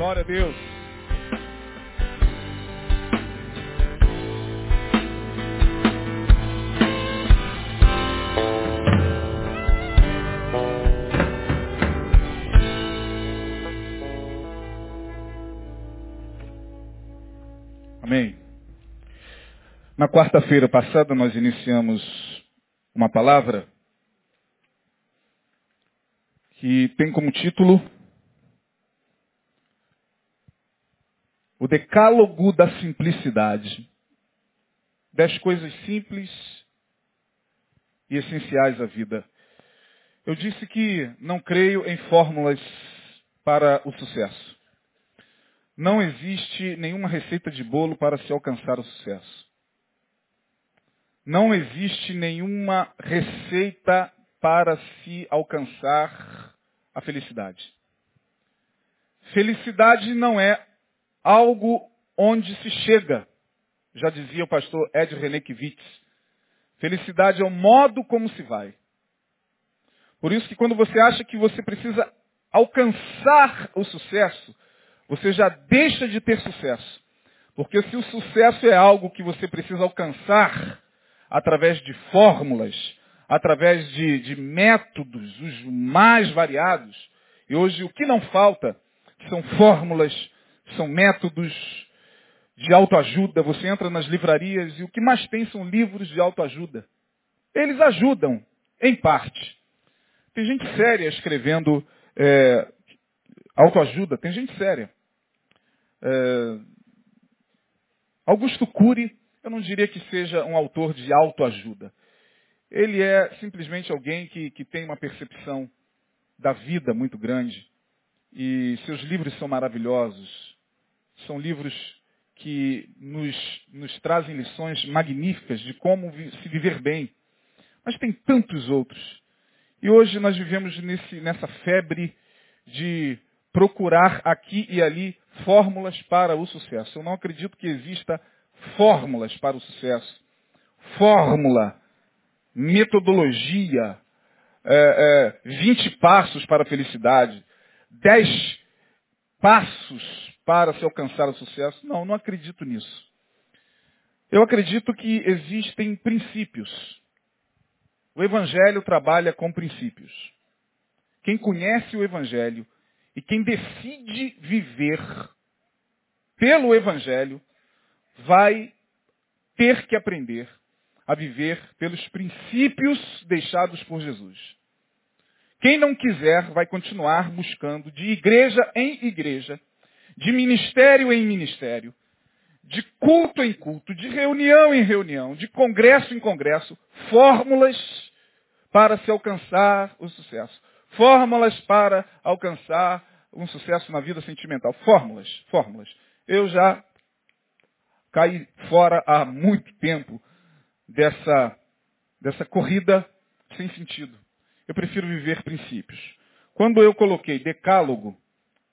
Glória a Deus. Amém. Na quarta-feira passada nós iniciamos uma palavra que tem como título O Decálogo da Simplicidade. Dez coisas simples e essenciais à vida. Eu disse que não creio em fórmulas para o sucesso. Não existe nenhuma receita de bolo para se alcançar o sucesso. Não existe nenhuma receita para se alcançar a felicidade. Felicidade não é algo onde se chega, já dizia o pastor Ed Renekiewicz. Felicidade é o modo como se vai. Por isso que quando você acha que você precisa alcançar o sucesso, você já deixa de ter sucesso. Porque se o sucesso é algo que você precisa alcançar através de fórmulas, através de, de métodos, os mais variados, e hoje o que não falta são fórmulas, são métodos de autoajuda. Você entra nas livrarias e o que mais tem são livros de autoajuda. Eles ajudam, em parte. Tem gente séria escrevendo é, autoajuda, tem gente séria. É, Augusto Cury, eu não diria que seja um autor de autoajuda. Ele é simplesmente alguém que, que tem uma percepção da vida muito grande. E seus livros são maravilhosos. São livros que nos, nos trazem lições magníficas de como se viver bem. Mas tem tantos outros. E hoje nós vivemos nesse, nessa febre de procurar aqui e ali fórmulas para o sucesso. Eu não acredito que exista fórmulas para o sucesso. Fórmula, metodologia, é, é, 20 passos para a felicidade, 10 passos para se alcançar o sucesso. Não, não acredito nisso. Eu acredito que existem princípios. O Evangelho trabalha com princípios. Quem conhece o Evangelho e quem decide viver pelo Evangelho vai ter que aprender a viver pelos princípios deixados por Jesus. Quem não quiser vai continuar buscando de igreja em igreja, de ministério em ministério, de culto em culto, de reunião em reunião, de congresso em congresso, fórmulas para se alcançar o sucesso. Fórmulas para alcançar um sucesso na vida sentimental. Fórmulas, fórmulas. Eu já caí fora há muito tempo dessa, dessa corrida sem sentido. Eu prefiro viver princípios. Quando eu coloquei decálogo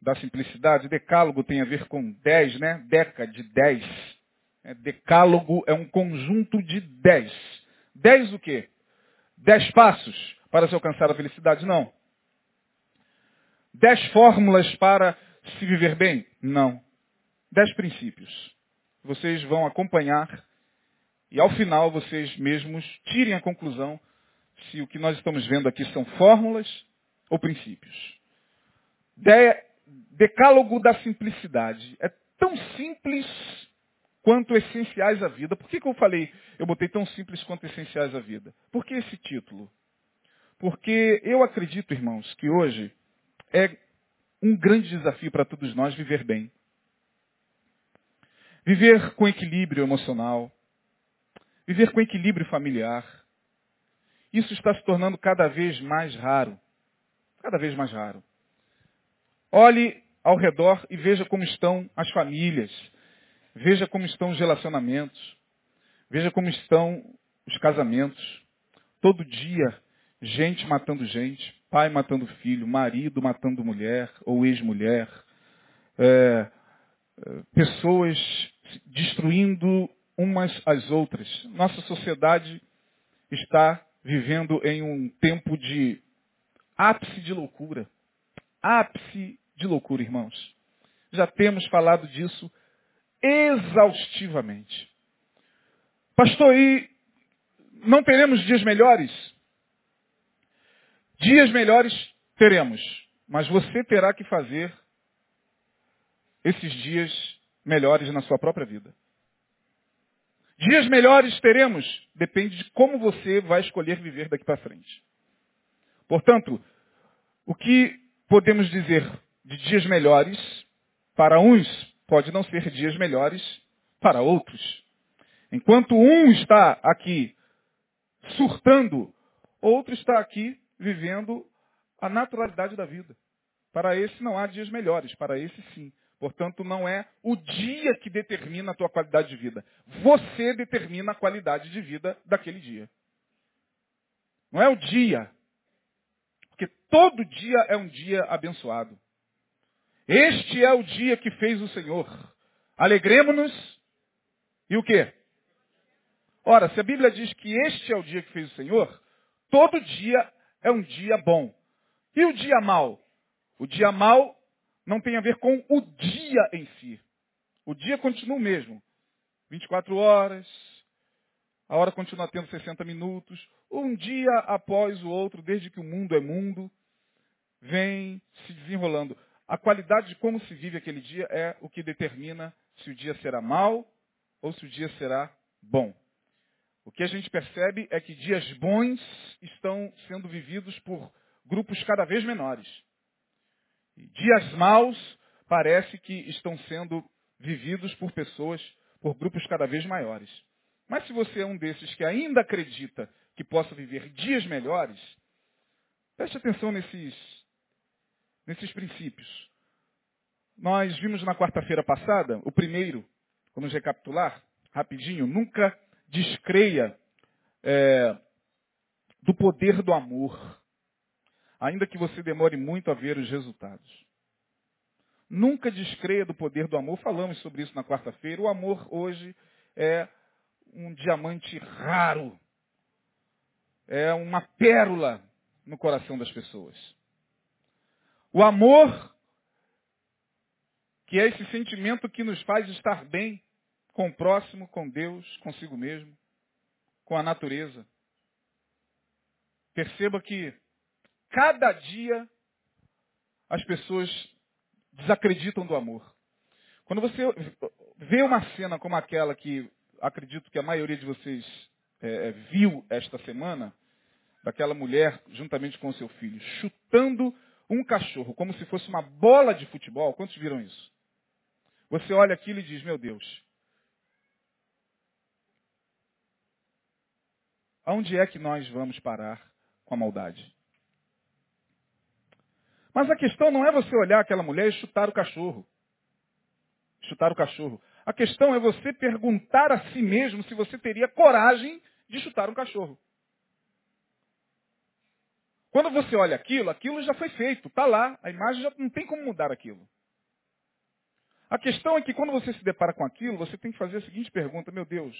da simplicidade, decálogo tem a ver com dez, né? Deca, de dez. É, decálogo é um conjunto de dez. Dez o quê? Dez passos para se alcançar a felicidade? Não. Dez fórmulas para se viver bem? Não. Dez princípios. Vocês vão acompanhar e ao final vocês mesmos tirem a conclusão se o que nós estamos vendo aqui são fórmulas ou princípios. De, decálogo da simplicidade. É tão simples quanto essenciais à vida. Por que, que eu falei, eu botei tão simples quanto essenciais à vida? Por que esse título? Porque eu acredito, irmãos, que hoje é um grande desafio para todos nós viver bem. Viver com equilíbrio emocional. Viver com equilíbrio familiar. Isso está se tornando cada vez mais raro. Cada vez mais raro. Olhe ao redor e veja como estão as famílias. Veja como estão os relacionamentos. Veja como estão os casamentos. Todo dia, gente matando gente, pai matando filho, marido matando mulher ou ex-mulher, é, pessoas destruindo umas às outras. Nossa sociedade está vivendo em um tempo de ápice de loucura. Ápice de loucura, irmãos. já temos falado disso exaustivamente. Pastor, e não teremos dias melhores? Dias melhores teremos, mas você terá que fazer esses dias melhores na sua própria vida. Dias melhores teremos, depende de como você vai escolher viver daqui para frente. Portanto, o que podemos dizer de dias melhores, para uns pode não ser dias melhores para outros. Enquanto um está aqui surtando, outro está aqui vivendo a naturalidade da vida. Para esse não há dias melhores, para esse sim. Portanto, não é o dia que determina a tua qualidade de vida. Você determina a qualidade de vida daquele dia. Não é o dia. Porque todo dia é um dia abençoado. Este é o dia que fez o Senhor. Alegremos-nos e o quê? Ora, se a Bíblia diz que este é o dia que fez o Senhor, todo dia é um dia bom. E o dia mau? O dia mau não tem a ver com o dia em si. O dia continua o mesmo. 24 horas, a hora continua tendo 60 minutos. Um dia após o outro, desde que o mundo é mundo, vem se desenrolando. A qualidade de como se vive aquele dia é o que determina se o dia será mau ou se o dia será bom. O que a gente percebe é que dias bons estão sendo vividos por grupos cada vez menores. Dias maus parece que estão sendo vividos por pessoas, por grupos cada vez maiores. Mas se você é um desses que ainda acredita que possa viver dias melhores, preste atenção nesses, nesses princípios. Nós vimos na quarta-feira passada, o primeiro, vamos recapitular rapidinho, nunca descreia é, do poder do amor, ainda que você demore muito a ver os resultados. Nunca descreia do poder do amor, falamos sobre isso na quarta-feira. O amor hoje é um diamante raro, é uma pérola no coração das pessoas. O amor, que é esse sentimento que nos faz estar bem, com o próximo, com Deus, consigo mesmo, com a natureza. Perceba que cada dia as pessoas desacreditam do amor. Quando você vê uma cena como aquela que acredito que a maioria de vocês é, é viu esta semana, daquela mulher juntamente com seu filho, chutando um cachorro como se fosse uma bola de futebol, quantos viram isso? Você olha aquilo e diz, meu Deus, Aonde é que nós vamos parar com a maldade? Mas a questão não é você olhar aquela mulher e chutar o cachorro. Chutar o cachorro. A questão é você perguntar a si mesmo se você teria coragem de chutar um cachorro. Quando você olha aquilo, aquilo já foi feito, está lá, a imagem já não tem como mudar aquilo. A questão é que quando você se depara com aquilo, você tem que fazer a seguinte pergunta, meu Deus,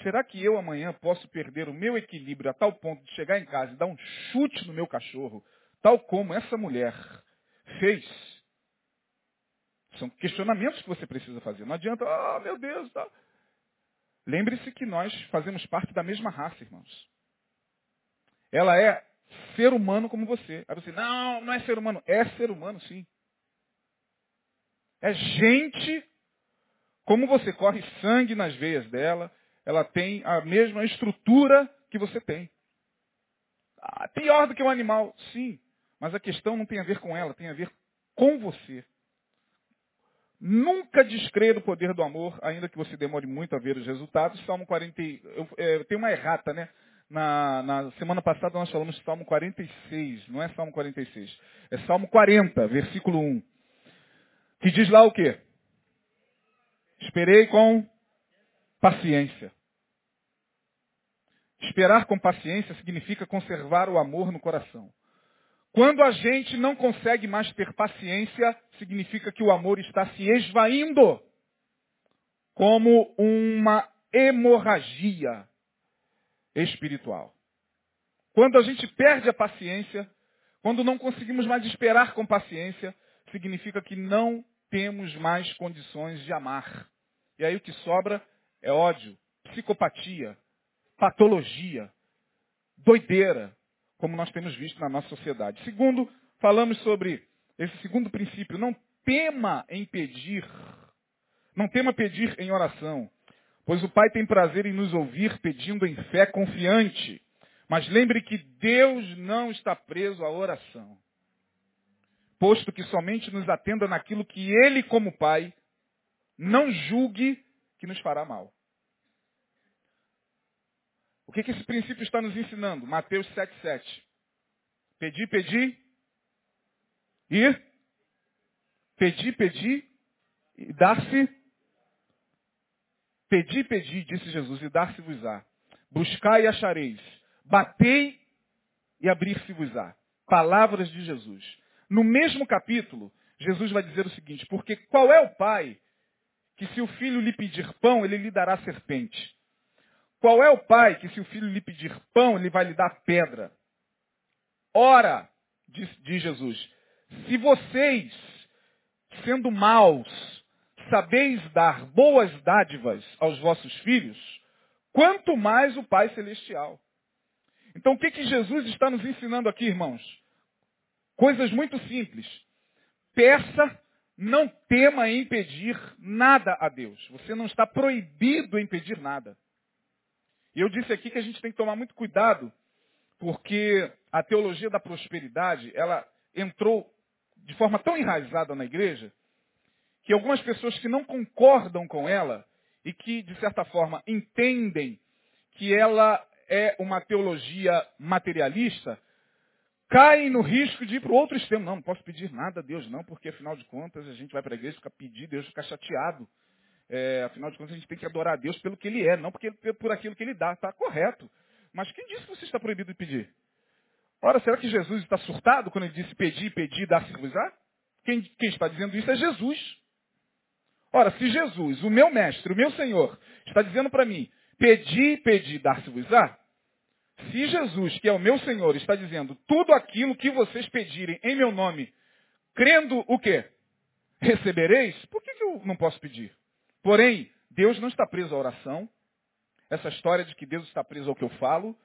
Será que eu amanhã posso perder o meu equilíbrio a tal ponto de chegar em casa e dar um chute no meu cachorro, tal como essa mulher fez? São questionamentos que você precisa fazer. Não adianta, ah, oh, meu Deus. Tá. Lembre-se que nós fazemos parte da mesma raça, irmãos. Ela é ser humano como você. Aí você, não, não é ser humano. É ser humano, sim. É gente como você corre sangue nas veias dela, ela tem a mesma estrutura que você tem. Ah, pior do que um animal, sim. Mas a questão não tem a ver com ela, tem a ver com você. Nunca descreia do poder do amor, ainda que você demore muito a ver os resultados. Salmo 40. Eu, é, tem uma errata, né? Na, na, semana passada nós falamos Salmo 46, não é Salmo 46. É Salmo 40, versículo 1. Que diz lá o quê? Esperei com Paciência. Esperar com paciência significa conservar o amor no coração. Quando a gente não consegue mais ter paciência, significa que o amor está se esvaindo como uma hemorragia espiritual. Quando a gente perde a paciência, quando não conseguimos mais esperar com paciência, significa que não temos mais condições de amar. E aí o que sobra é ódio, psicopatia, patologia, doideira, como nós temos visto na nossa sociedade. Segundo, falamos sobre esse segundo princípio, não tema em pedir, não tema pedir em oração, pois o Pai tem prazer em nos ouvir pedindo em fé confiante. Mas lembre que Deus não está preso à oração, posto que somente nos atenda naquilo que Ele, como Pai, não julgue que nos fará mal. O que, que esse princípio está nos ensinando? Mateus 7,7. Pedi, pedi. E? Pedi, pedi. E dar-se. Pedi, pedi, disse Jesus, e dar-se-vos-á. Buscai e achareis. Batei e abrir-se-vos-á. Palavras de Jesus. No mesmo capítulo, Jesus vai dizer o seguinte, porque qual é o pai que se o filho lhe pedir pão, ele lhe dará serpente? Qual é o pai que se o filho lhe pedir pão, ele vai lhe dar pedra? Ora, diz, diz Jesus, se vocês, sendo maus, sabeis dar boas dádivas aos vossos filhos, quanto mais o Pai Celestial. Então o que, que Jesus está nos ensinando aqui, irmãos? Coisas muito simples. Peça, não tema em pedir nada a Deus. Você não está proibido em pedir nada. E eu disse aqui que a gente tem que tomar muito cuidado, porque a teologia da prosperidade, ela entrou de forma tão enraizada na igreja, que algumas pessoas que não concordam com ela e que, de certa forma, entendem que ela é uma teologia materialista, caem no risco de ir para o outro extremo. Não, não posso pedir nada a Deus, não, porque afinal de contas a gente vai para a igreja, fica pedir, Deus fica chateado. É, afinal de contas, a gente tem que adorar a Deus pelo que Ele é, não porque, por aquilo que Ele dá. Está correto. Mas quem disse que você está proibido de pedir? Ora, será que Jesus está surtado quando ele disse pedir, pedir, dar-se-vos-á? Quem, quem está dizendo isso é Jesus. Ora, se Jesus, o meu mestre, o meu Senhor, está dizendo para mim, pedir, pedir, dar-se-vos-á, se Jesus, que é o meu Senhor, está dizendo tudo aquilo que vocês pedirem em meu nome, crendo o quê? Recebereis, por que, que eu não posso pedir? Porém, Deus não está preso à oração. Essa história de que Deus está preso ao que eu falo,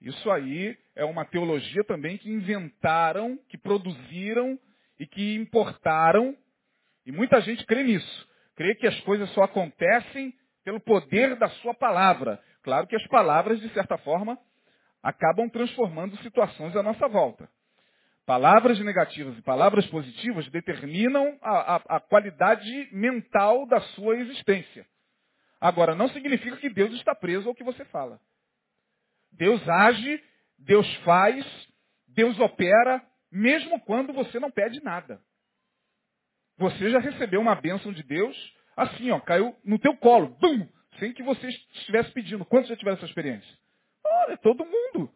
isso aí é uma teologia também que inventaram, que produziram e que importaram. E muita gente crê nisso. Crê que as coisas só acontecem pelo poder da sua palavra. Claro que as palavras, de certa forma, acabam transformando situações à nossa volta. Palavras negativas e palavras positivas determinam a, a, a, qualidade mental da sua existência. Agora, não significa que Deus está preso ao que você fala. Deus age, Deus faz, Deus opera, mesmo quando você não pede nada. Você já recebeu uma bênção de Deus, assim, ó, caiu no teu colo, bum, sem que você estivesse pedindo. Quantos já tiveram essa experiência? Olha, todo mundo.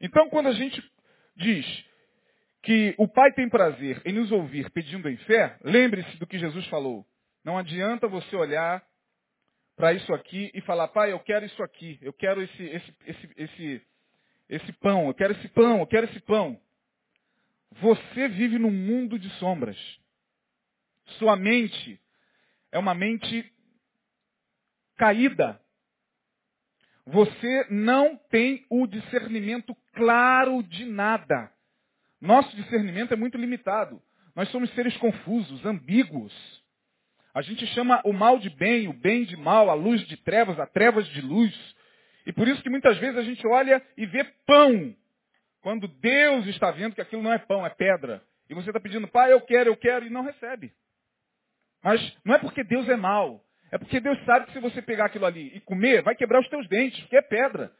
Então, quando a gente diz, que o Pai tem prazer em nos ouvir pedindo em fé, lembre-se do que Jesus falou. Não adianta você olhar para isso aqui e falar, pai, eu quero isso aqui, eu quero esse, esse, esse, esse, esse pão, eu quero esse pão, eu quero esse pão. Você vive num mundo de sombras. Sua mente é uma mente caída. Você não tem o discernimento claro de nada. Nosso discernimento é muito limitado. Nós somos seres confusos, ambíguos. A gente chama o mal de bem, o bem de mal, a luz de trevas, a trevas de luz. E por isso que muitas vezes a gente olha e vê pão, quando Deus está vendo que aquilo não é pão, é pedra. E você está pedindo, pai, eu quero, eu quero, e não recebe. Mas não é porque Deus é mal. É porque Deus sabe que se você pegar aquilo ali e comer, vai quebrar os teus dentes, porque é pedra.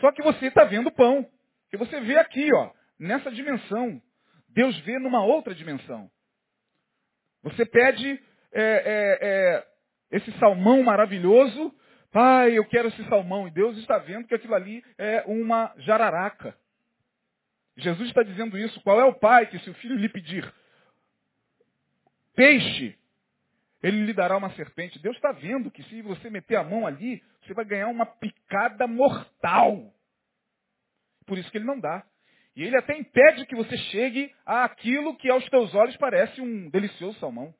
Só que você está vendo pão. Que você vê aqui, ó nessa dimensão. Deus vê numa outra dimensão. Você pede é, é, é, esse salmão maravilhoso, pai, eu quero esse salmão. E Deus está vendo que aquilo ali é uma jararaca. Jesus está dizendo isso. Qual é o pai que se o filho lhe pedir peixe, ele lhe dará uma serpente. Deus está vendo que se você meter a mão ali, você vai ganhar uma picada mortal. Por isso que ele não dá. E ele até impede que você chegue àquilo que aos teus olhos parece um delicioso salmão.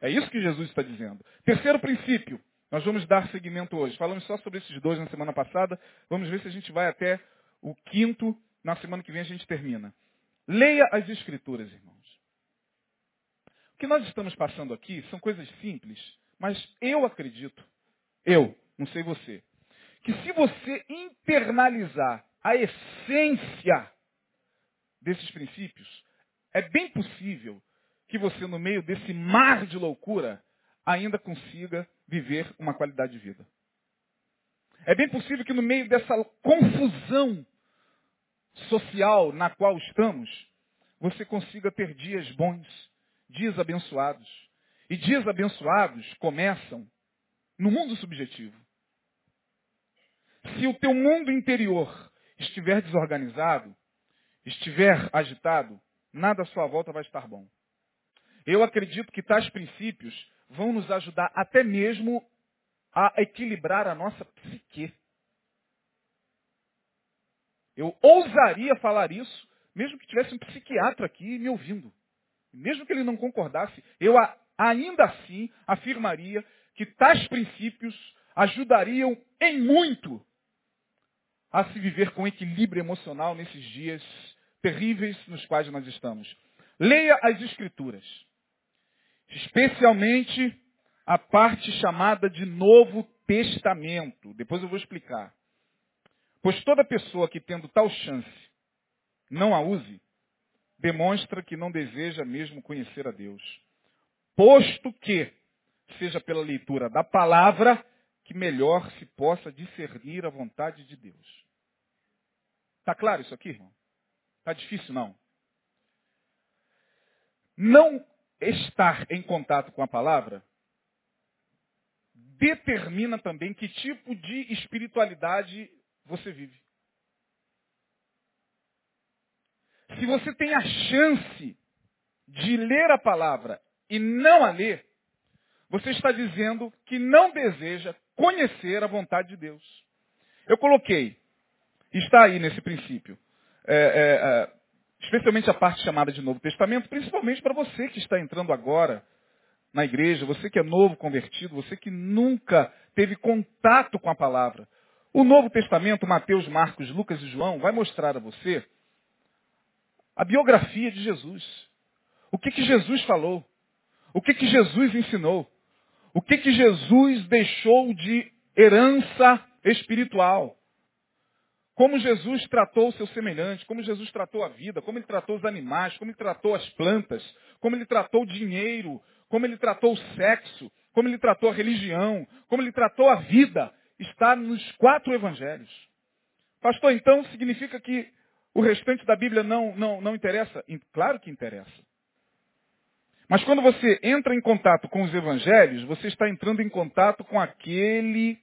É isso que Jesus está dizendo. Terceiro princípio, nós vamos dar seguimento hoje. Falamos só sobre esses dois na semana passada. Vamos ver se a gente vai até o quinto. Na semana que vem a gente termina. Leia as Escrituras, irmãos. O que nós estamos passando aqui são coisas simples, mas eu acredito, eu, não sei você, que se você internalizar a essência desses princípios, é bem possível que você, no meio desse mar de loucura, ainda consiga viver uma qualidade de vida. É bem possível que no meio dessa confusão social na qual estamos, você consiga ter dias bons, dias abençoados. E dias abençoados começam no mundo subjetivo. Se o teu mundo interior estiver desorganizado, estiver agitado, nada à sua volta vai estar bom. Eu acredito que tais princípios vão nos ajudar até mesmo a equilibrar a nossa psique. Eu ousaria falar isso, mesmo que tivesse um psiquiatra aqui me ouvindo. Mesmo que ele não concordasse, eu ainda assim afirmaria que tais princípios ajudariam em muito a se viver com equilíbrio emocional nesses dias terríveis nos quais nós estamos. Leia as Escrituras, especialmente a parte chamada de Novo Testamento. Depois eu vou explicar. Pois toda pessoa que tendo tal chance não a use, demonstra que não deseja mesmo conhecer a Deus. Posto que seja pela leitura da palavra que melhor se possa discernir a vontade de Deus. Está claro isso aqui, irmão? Está difícil, não? Não estar em contato com a palavra determina também que tipo de espiritualidade você vive. Se você tem a chance de ler a palavra e não a ler, você está dizendo que não deseja conhecer a vontade de Deus. Eu coloquei, está aí nesse princípio, é, é, é, especialmente a parte chamada de Novo Testamento, principalmente para você que está entrando agora na igreja, você que é novo convertido, você que nunca teve contato com a palavra. O Novo Testamento, Mateus, Marcos, Lucas e João, vai mostrar a você a biografia de Jesus. O que, que Jesus falou? O que, que Jesus ensinou? O que, que Jesus deixou de herança espiritual? Como Jesus tratou o seu semelhante, como Jesus tratou a vida, como ele tratou os animais, como ele tratou as plantas, como ele tratou o dinheiro, como ele tratou o sexo, como ele tratou a religião, como ele tratou a vida, está nos quatro evangelhos. Pastor, então significa que o restante da Bíblia não, não, não interessa? Claro que interessa. Mas quando você entra em contato com os evangelhos, você está entrando em contato com aquele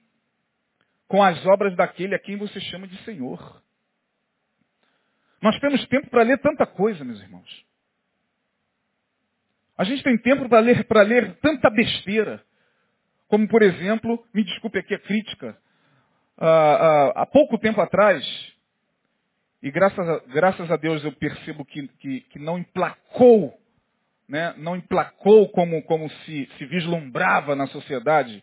com as obras daquele a quem você chama de Senhor. Nós temos tempo para ler tanta coisa, meus irmãos. A gente tem tempo para ler, para ler tanta besteira. Como, por exemplo, me desculpe aqui a crítica, há pouco tempo atrás, e graças a, graças a Deus eu percebo que, que, que não emplacou, né, não emplacou como, como se, se vislumbrava na sociedade,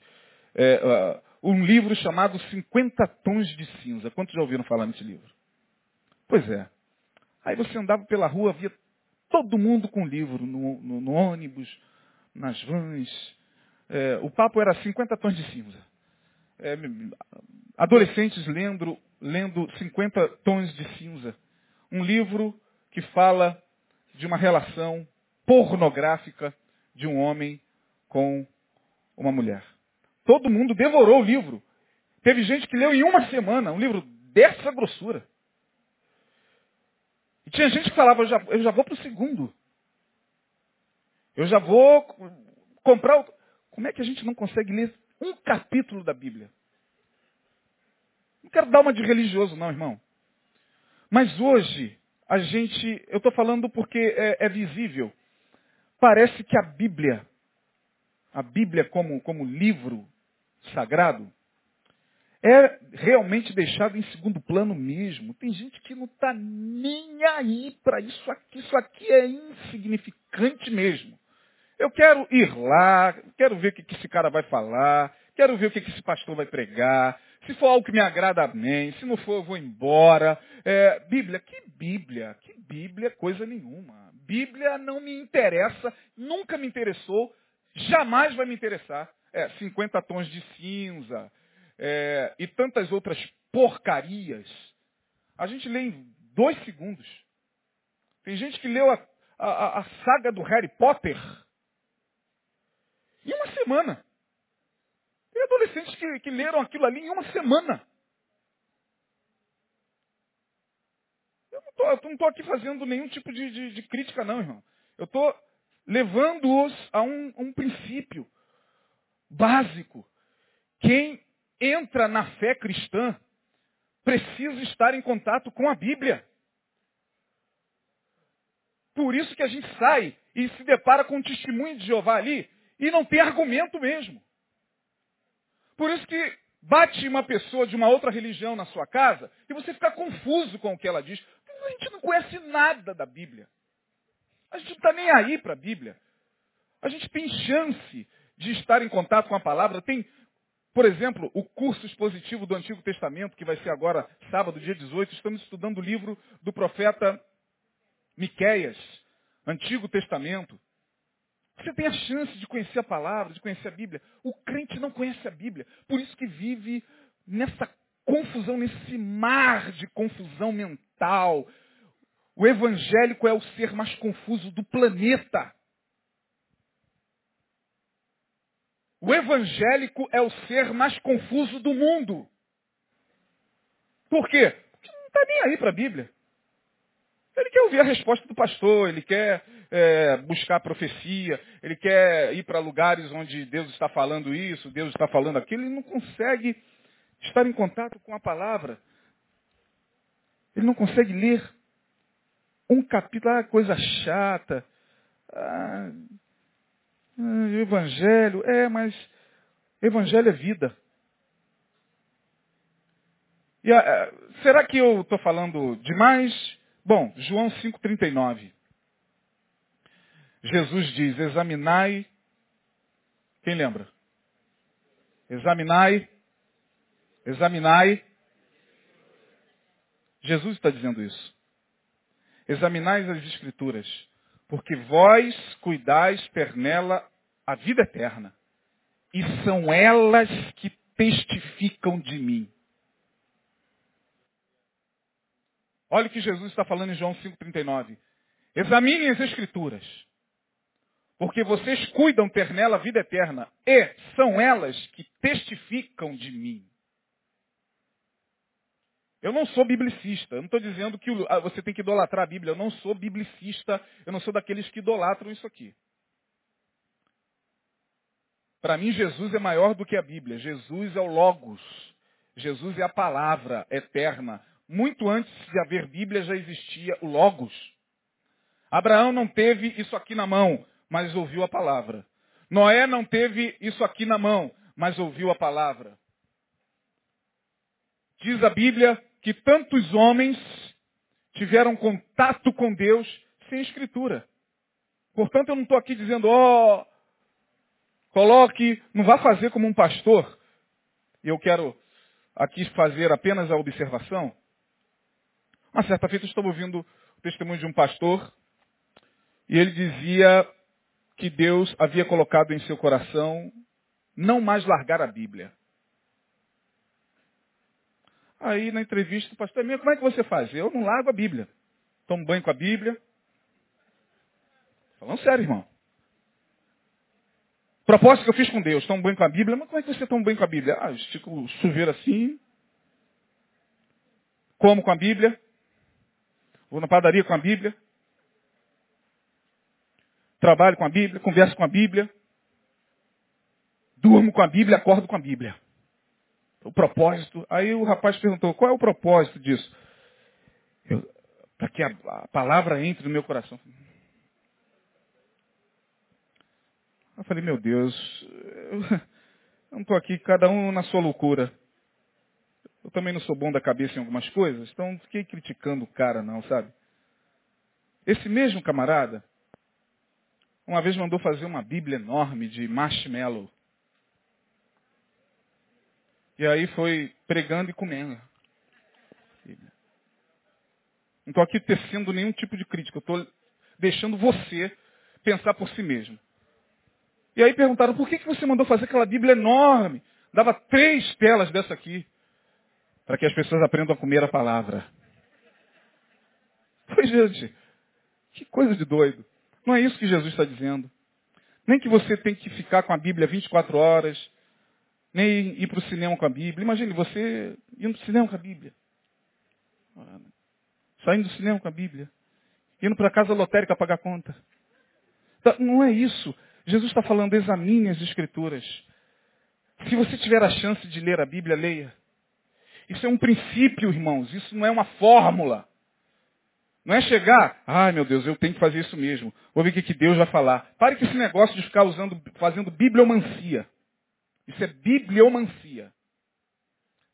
é, uh, um livro chamado 50 Tons de Cinza. Quantos já ouviram falar nesse livro? Pois é. Aí você andava pela rua, via todo mundo com livro, no, no, no ônibus, nas vans. É, o papo era 50 tons de cinza. É, adolescentes lendo, lendo 50 tons de cinza. Um livro que fala de uma relação pornográfica de um homem com uma mulher. Todo mundo devorou o livro. Teve gente que leu em uma semana um livro dessa grossura. E tinha gente que falava, eu já, eu já vou para o segundo. Eu já vou comprar. O... Como é que a gente não consegue ler um capítulo da Bíblia? Não quero dar uma de religioso, não, irmão. Mas hoje, a gente, eu estou falando porque é, é visível. Parece que a Bíblia, a Bíblia como, como livro sagrado, é realmente deixado em segundo plano mesmo. Tem gente que não está nem aí para isso aqui. Isso aqui é insignificante mesmo. Eu quero ir lá, quero ver o que esse cara vai falar, quero ver o que esse pastor vai pregar. Se for algo que me agrada, amém. Se não for, eu vou embora. É, Bíblia, que Bíblia? Que Bíblia? Coisa nenhuma. Bíblia não me interessa, nunca me interessou, jamais vai me interessar. É, 50 tons de cinza é, e tantas outras porcarias. A gente lê em dois segundos. Tem gente que leu a, a, a saga do Harry Potter em uma semana. Tem adolescentes que, que leram aquilo ali em uma semana. Eu não estou aqui fazendo nenhum tipo de, de, de, crítica, não, irmão. Eu estou levando-os a um, um princípio básico. Quem entra na fé cristã precisa estar em contato com a Bíblia. Por isso que a gente sai e se depara com o testemunho de Jeová ali e não tem argumento mesmo. Por isso que bate uma pessoa de uma outra religião na sua casa e você fica confuso com o que ela diz. A gente não conhece nada da Bíblia. A gente não está nem aí para a Bíblia. A gente tem chance de estar em contato com a palavra. Tem, por exemplo, o curso expositivo do Antigo Testamento, que vai ser agora sábado, dia 18. Estamos estudando o livro do profeta Miqueias, Antigo Testamento. Você tem a chance de conhecer a palavra, de conhecer a Bíblia. O crente não conhece a Bíblia. Por isso que vive nessa confusão, nesse mar de confusão mental. O evangélico é o ser mais confuso do planeta. O evangélico é o ser mais confuso do mundo. Por quê? Porque não está nem aí para a Bíblia. Ele quer ouvir a resposta do pastor, ele quer é, buscar profecia, ele quer ir para lugares onde Deus está falando isso, Deus está falando aquilo, ele não consegue estar em contato com a palavra. Ele não consegue ler um capítulo, ah, coisa chata. Ah, ah, evangelho, é, mas evangelho é vida. E, ah, será que eu estou falando demais? Bom, João 5,39. Jesus diz, examinai. Quem lembra? Examinai. Examinai. Jesus está dizendo isso. Examinai as Escrituras, porque vós cuidais per nela a vida eterna, e são elas que testificam de mim. Olha o que Jesus está falando em João 5,39. Examinem as Escrituras, porque vocês cuidam ter nela a vida eterna, e são elas que testificam de mim. Eu não sou biblicista, eu não estou dizendo que ah, você tem que idolatrar a Bíblia, eu não sou biblicista, eu não sou daqueles que idolatram isso aqui. Para mim, Jesus é maior do que a Bíblia. Jesus é o Logos. Jesus é a palavra eterna, muito antes de haver Bíblia já existia o Logos. Abraão não teve isso aqui na mão, mas ouviu a palavra. Noé não teve isso aqui na mão, mas ouviu a palavra. Diz a Bíblia que tantos homens tiveram contato com Deus sem escritura. Portanto, eu não estou aqui dizendo, ó, oh, coloque, não vá fazer como um pastor. Eu quero aqui fazer apenas a observação. Uma certa feita eu estava ouvindo o testemunho de um pastor e ele dizia que Deus havia colocado em seu coração não mais largar a Bíblia. Aí na entrevista, o pastor como é que você faz? Eu não largo a Bíblia. Tomo banho com a Bíblia. Falando sério, irmão. Propósito que eu fiz com Deus, tomo banho com a Bíblia. Mas como é que você toma banho com a Bíblia? Ah, estico o chuveiro assim. Como com a Bíblia. Vou na padaria com a Bíblia. Trabalho com a Bíblia, converso com a Bíblia. Durmo com a Bíblia, acordo com a Bíblia. O propósito. Aí o rapaz perguntou, qual é o propósito disso? Para que a, a, palavra entre no meu coração. Eu falei, meu Deus, eu, eu não estou aqui, cada um na sua loucura. Eu também não sou bom da cabeça em algumas coisas, então não fiquei criticando o cara não, sabe? Esse mesmo camarada, uma vez mandou fazer uma Bíblia enorme de marshmallow. E aí foi pregando e comendo. Não estou aqui tecendo nenhum tipo de crítica. Estou deixando você pensar por si mesmo. E aí perguntaram, por que, que você mandou fazer aquela Bíblia enorme? Dava três telas dessa aqui. Para que as pessoas aprendam a comer a palavra. Pois, gente, que coisa de doido. Não é isso que Jesus está dizendo. Nem que você tem que ficar com a Bíblia 24 horas, nem ir para o cinema com a Bíblia. Imagine você indo para o cinema com a Bíblia. Saindo do cinema com a Bíblia. Indo para a casa lotérica pagar conta. Tá, não é isso. Jesus está falando, examine as Escrituras. Se você tiver a chance de ler a Bíblia, leia. Isso é um princípio, irmãos. Isso não é uma fórmula. Não é chegar, ai meu Deus, eu tenho que fazer isso mesmo. Vou ver o que, Deus vai falar. Pare com esse negócio de ficar usando, fazendo bibliomancia. Isso é bibliomancia.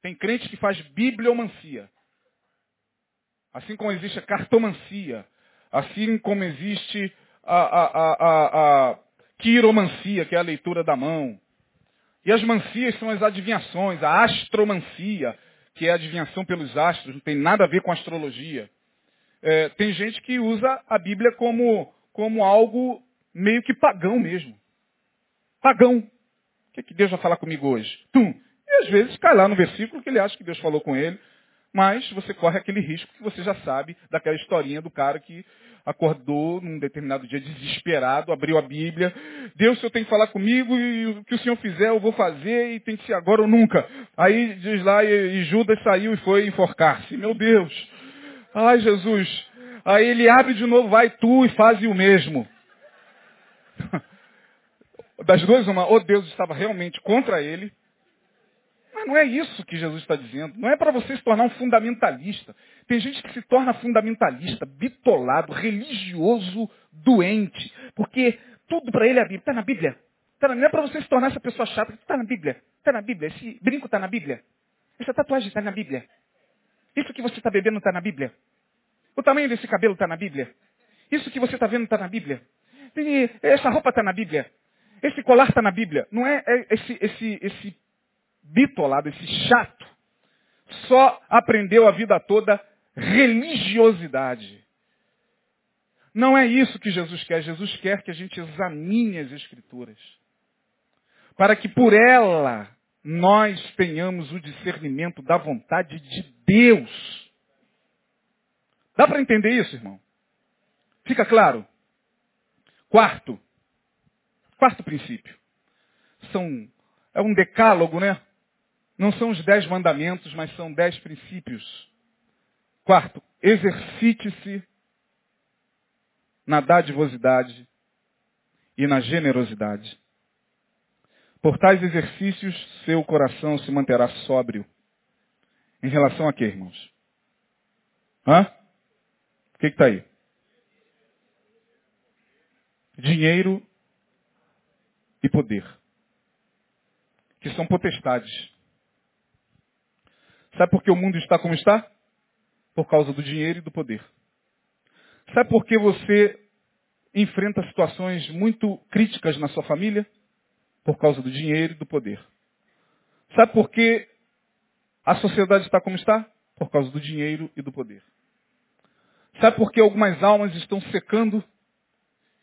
Tem crente que faz bibliomancia. Assim como existe a cartomancia. Assim como existe a, a, a, a, quiromancia, que é a leitura da mão. E as mancias são as adivinhações, a astromancia, que é a adivinhação pelos astros, não tem nada a ver com astrologia. É, tem gente que usa a Bíblia como, como algo meio que pagão mesmo. Pagão. O que, é que Deus vai falar comigo hoje? Tum. E às vezes cai lá no versículo que ele acha que Deus falou com ele, mas você corre aquele risco que você já sabe daquela historinha do cara que acordou num determinado dia desesperado, abriu a Bíblia. Deus, o Senhor tem que falar comigo e o que o Senhor fizer eu vou fazer e tem que ser agora ou nunca. Aí diz lá, e, Judas saiu e foi enforcar-se. Meu Deus. Ai, Jesus. Aí ele abre de novo, vai tu e faz o mesmo. Das duas, uma, ou Deus estava realmente contra ele, mas não é isso que Jesus está dizendo. Não é para você se tornar um fundamentalista. Tem gente que se torna fundamentalista, bitolado, religioso, doente. Porque tudo para ele é a Bíblia. Está na Bíblia. Tá na, não é para você se tornar essa pessoa chata. Está na Bíblia. Está na Bíblia. Esse brinco está na Bíblia. Essa tatuagem está na Bíblia. Isso que você está bebendo está na Bíblia. O tamanho desse cabelo está na Bíblia. Isso que você está vendo está na Bíblia. essa roupa está na Bíblia. Esse colar está na Bíblia. Não é, é esse, esse, esse bitolado, esse chato, só aprendeu a vida toda religiosidade. Não é isso que Jesus quer. Jesus quer que a gente examine as Escrituras. Para que por ela nós tenhamos o discernimento da vontade de Deus. Dá para entender isso, irmão? Fica claro? Quarto. Quarto princípio. São, é um decálogo, né? Não são os dez mandamentos, mas são dez princípios. Quarto, exercite-se na dadivosidade e na generosidade. Por tais exercícios, seu coração se manterá sóbrio. Em relação a quê, irmãos? Hã? O que está aí? Dinheiro e poder. Que são potestades. Sabe por que o mundo está como está? Por causa do dinheiro e do poder. Sabe por que você enfrenta situações muito críticas na sua família? Por causa do dinheiro e do poder. Sabe por que a sociedade está como está? Por causa do dinheiro e do poder. Sabe por que algumas almas estão secando,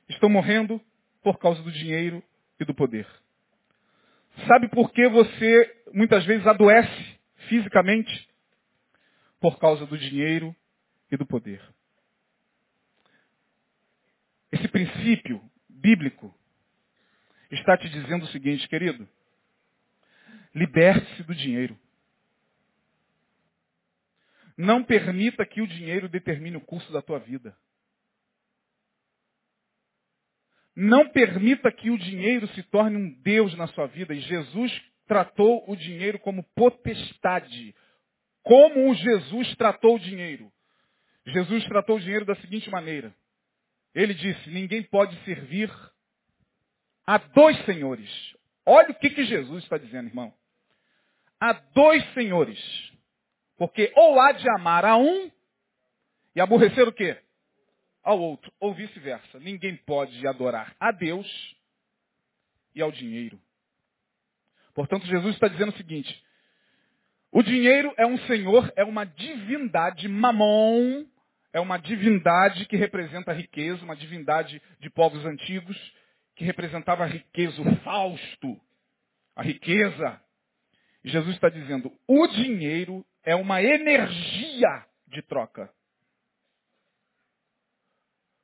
estão morrendo? Por causa do dinheiro e do poder. Sabe por que você muitas vezes adoece fisicamente por causa do dinheiro e do poder. Esse princípio bíblico está te dizendo o seguinte, querido. Liberte-se do dinheiro. Não permita que o dinheiro determine o curso da tua vida. Não permita que o dinheiro se torne um Deus na sua vida. E Jesus tratou o dinheiro como potestade. Como Jesus tratou o dinheiro? Jesus tratou o dinheiro da seguinte maneira. Ele disse, ninguém pode servir a dois senhores. Olha o que, que Jesus está dizendo, irmão. A dois senhores. Porque ou há de amar a um e aborrecer o quê? Ao outro, ou vice-versa. Ninguém pode adorar a Deus e ao dinheiro. Portanto, Jesus está dizendo o seguinte: o dinheiro é um senhor, é uma divindade, mamon, é uma divindade que representa a riqueza, uma divindade de povos antigos, que representava a riqueza, o Fausto, a riqueza. Jesus está dizendo, o dinheiro é uma energia de troca.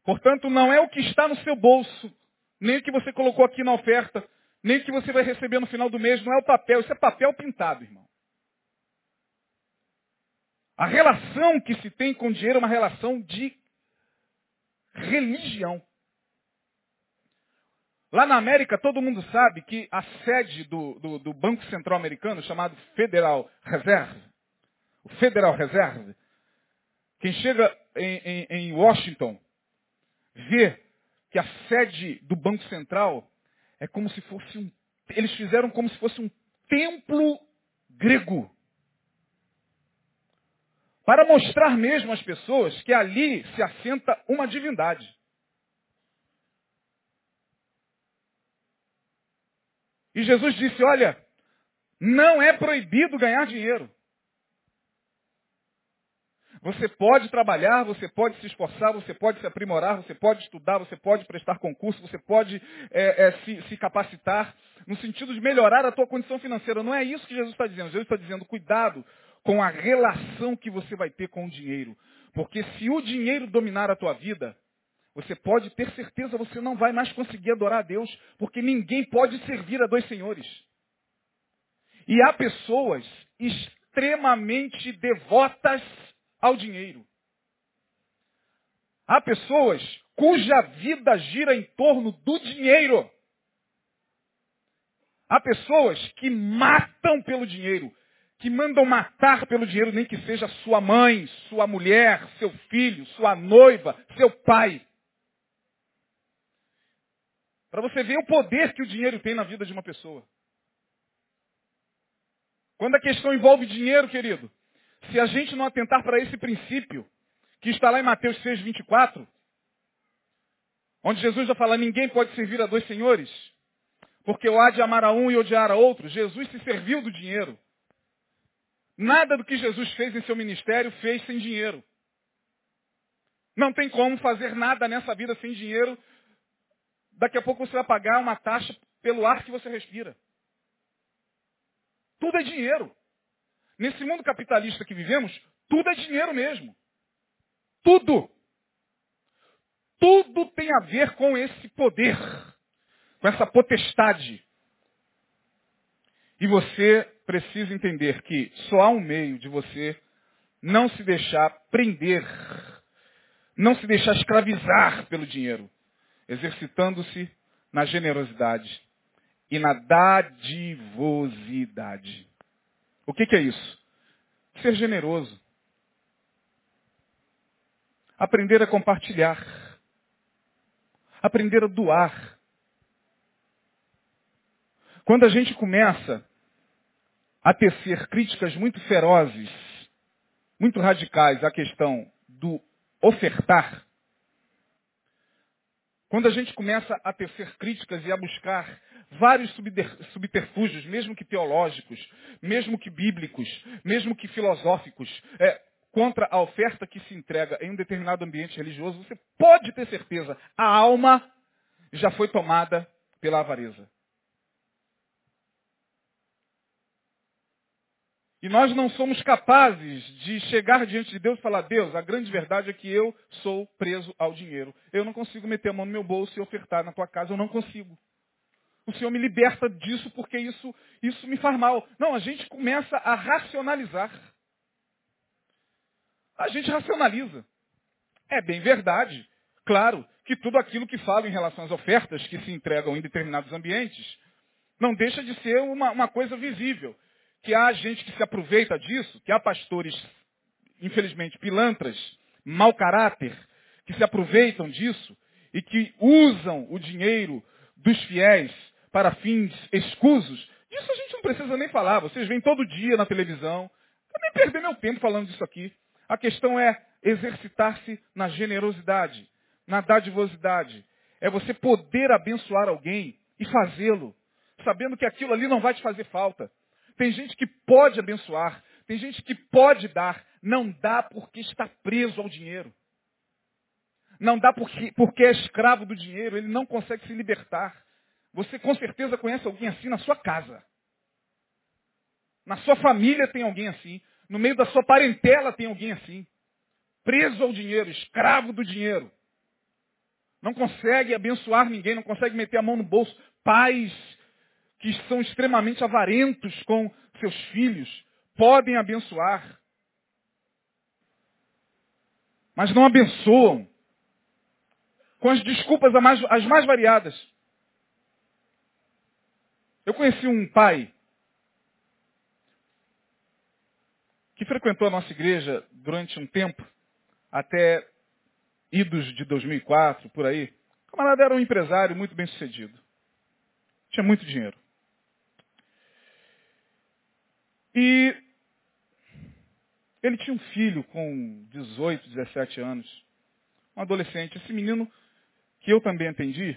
Portanto, não é o que está no seu bolso, nem o que você colocou aqui na oferta, nem o que você vai receber no final do mês, não é o papel, isso é papel pintado, irmão. A relação que se tem com o dinheiro é uma relação de religião. Lá na América, todo mundo sabe que a sede do, do, do Banco Central Americano, chamado Federal Reserve, o Federal Reserve, quem chega em, em, em Washington vê que a sede do Banco Central é como se fosse um. Eles fizeram como se fosse um templo grego. Para mostrar mesmo às pessoas que ali se assenta uma divindade. E Jesus disse: Olha, não é proibido ganhar dinheiro. Você pode trabalhar, você pode se esforçar, você pode se aprimorar, você pode estudar, você pode prestar concurso, você pode é, é, se, se capacitar no sentido de melhorar a tua condição financeira. Não é isso que Jesus está dizendo. Jesus está dizendo, cuidado com a relação que você vai ter com o dinheiro. Porque se o dinheiro dominar a tua vida, você pode ter certeza, você não vai mais conseguir adorar a Deus, porque ninguém pode servir a dois senhores. E há pessoas extremamente devotas ao dinheiro. Há pessoas cuja vida gira em torno do dinheiro. Há pessoas que matam pelo dinheiro, que mandam matar pelo dinheiro, nem que seja sua mãe, sua mulher, seu filho, sua noiva, seu pai. Para você ver o poder que o dinheiro tem na vida de uma pessoa. Quando a questão envolve dinheiro, querido, se a gente não atentar para esse princípio, que está lá em Mateus 6, 24, onde Jesus já fala, ninguém pode servir a dois senhores, porque o há de amar a um e odiar a outro. Jesus se serviu do dinheiro. Nada do que Jesus fez em seu ministério fez sem dinheiro. Não tem como fazer nada nessa vida sem dinheiro. Daqui a pouco você vai pagar uma taxa pelo ar que você respira. Tudo é dinheiro. Nesse mundo capitalista que vivemos, tudo é dinheiro mesmo. Tudo. Tudo tem a ver com esse poder, com essa potestade. E você precisa entender que só há um meio de você não se deixar prender, não se deixar escravizar pelo dinheiro, exercitando-se na generosidade e na dadivosidade. O que, que é isso? Ser generoso. Aprender a compartilhar. Aprender a doar. Quando a gente começa a tecer críticas muito ferozes, muito radicais à questão do ofertar, quando a gente começa a tecer críticas e a buscar vários subterfúgios, mesmo que teológicos, mesmo que bíblicos, mesmo que filosóficos, é, contra a oferta que se entrega em um determinado ambiente religioso, você pode ter certeza, a alma já foi tomada pela avareza. E nós não somos capazes de chegar diante de Deus e falar, Deus, a grande verdade é que eu sou preso ao dinheiro. Eu não consigo meter a mão no meu bolso e ofertar na tua casa, eu não consigo. O Senhor me liberta disso porque isso, isso me faz mal. Não, a gente começa a racionalizar. A gente racionaliza. É bem verdade, claro, que tudo aquilo que fala em relação às ofertas que se entregam em determinados ambientes não deixa de ser uma, uma coisa visível que há gente que se aproveita disso, que há pastores, infelizmente, pilantras, mau caráter, que se aproveitam disso e que usam o dinheiro dos fiéis para fins escusos. Disso a gente não precisa nem falar. Vocês vêm todo dia na televisão. Eu nem perder meu tempo falando disso aqui. A questão é exercitar-se na generosidade. na dadivosidade. É você poder abençoar alguém e fazê-lo, sabendo que aquilo ali não vai te fazer falta. Tem gente que pode abençoar, tem gente que pode dar, não dá porque está preso ao dinheiro. Não dá porque, porque é escravo do dinheiro, ele não consegue se libertar. Você com certeza conhece alguém assim na sua casa. Na sua família tem alguém assim. No meio da sua parentela tem alguém assim. Preso ao dinheiro, escravo do dinheiro. Não consegue abençoar ninguém, não consegue meter a mão no bolso. Pais que são extremamente avarentos com seus filhos podem abençoar. Mas não abençoam. Com as desculpas as mais, as mais variadas. Eu conheci um pai que frequentou a nossa igreja durante um tempo, até idos de 2004, por aí. O camarada era um empresário muito bem sucedido. Tinha muito dinheiro. E ele tinha um filho com 18, 17 anos, um adolescente. Esse menino, que eu também atendi,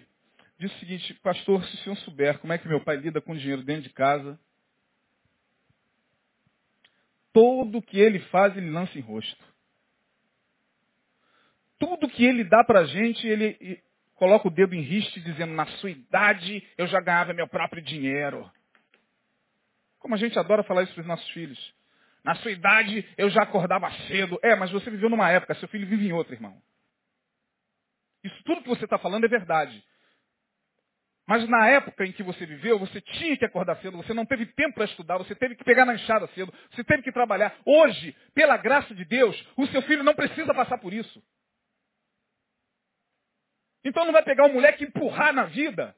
disse o seguinte, pastor, se o senhor souber como é que meu pai lida com dinheiro dentro de casa, Todo que ele faz, ele lança em rosto. Tudo que ele dá para a gente, ele coloca o dedo em riste, dizendo, na sua idade eu já ganhava meu próprio dinheiro. Como a gente adora falar isso para os nossos filhos. Na sua idade eu já acordava cedo. É, mas você viveu numa época, seu filho vive em outra, irmão. Isso tudo que você está falando é verdade. Mas na época em que você viveu, você tinha que acordar cedo, você não teve tempo para estudar, você teve que pegar na enxada cedo, você teve que trabalhar. Hoje, pela graça de Deus, o seu filho não precisa passar por isso. Então não vai pegar o moleque e empurrar na vida,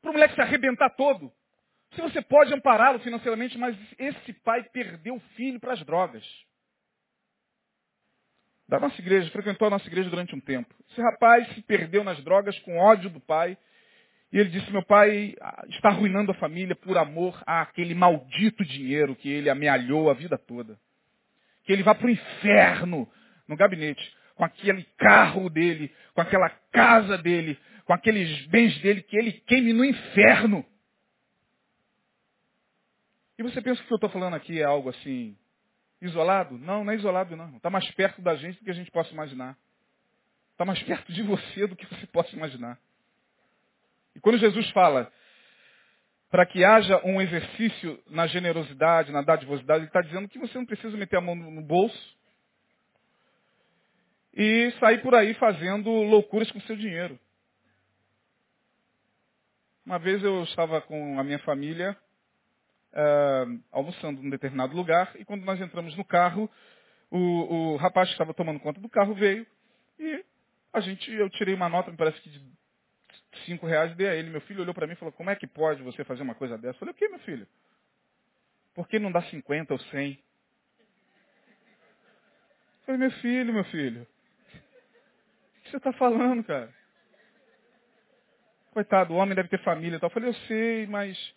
para o moleque se arrebentar todo. Se você pode ampará-lo financeiramente, mas esse pai perdeu o filho para as drogas. Da nossa igreja, frequentou a nossa igreja durante um tempo. Esse rapaz se perdeu nas drogas com ódio do pai e ele disse, meu pai está arruinando a família por amor àquele maldito dinheiro que ele amealhou a vida toda. Que ele vá para o inferno no gabinete, com aquele carro dele, com aquela casa dele, com aqueles bens dele, que ele queime no inferno. E você pensa que o que eu estou falando aqui é algo assim, isolado? Não, não é isolado não. Está mais perto da gente do que a gente possa imaginar. Está mais perto de você do que você possa imaginar. E quando Jesus fala para que haja um exercício na generosidade, na dadivosidade, ele está dizendo que você não precisa meter a mão no bolso e sair por aí fazendo loucuras com seu dinheiro. Uma vez eu estava com a minha família uh, almoçando num determinado lugar e quando nós entramos no carro, o, o rapaz que estava tomando conta do carro veio e a gente, eu tirei uma nota, me parece que de cinco reais dei a ele. Meu filho olhou para mim e falou, como é que pode você fazer uma coisa dessa? Eu falei, o que, meu filho? Por que não dá 50 ou 100? Eu falei, meu filho, meu filho. O que você está falando, cara? Coitado, o homem deve ter família e tal. Eu falei, eu sei, mas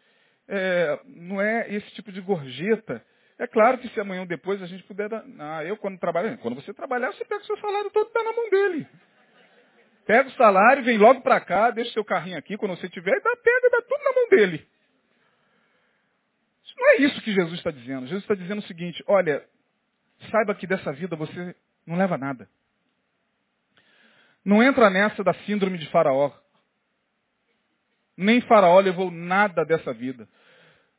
é, não é esse tipo de gorjeta. É claro que se amanhã ou depois a gente puder dar. Ah, eu quando trabalho. Quando você trabalhar, você pega o seu salário todo e dá na mão dele. Pega o salário, vem logo para cá, deixa o seu carrinho aqui, quando você tiver, e dá, pega e dá tudo na mão dele. Isso não é isso que Jesus está dizendo. Jesus está dizendo o seguinte, olha, saiba que dessa vida você não leva nada. Não entra nessa da síndrome de faraó. Nem faraó levou nada dessa vida.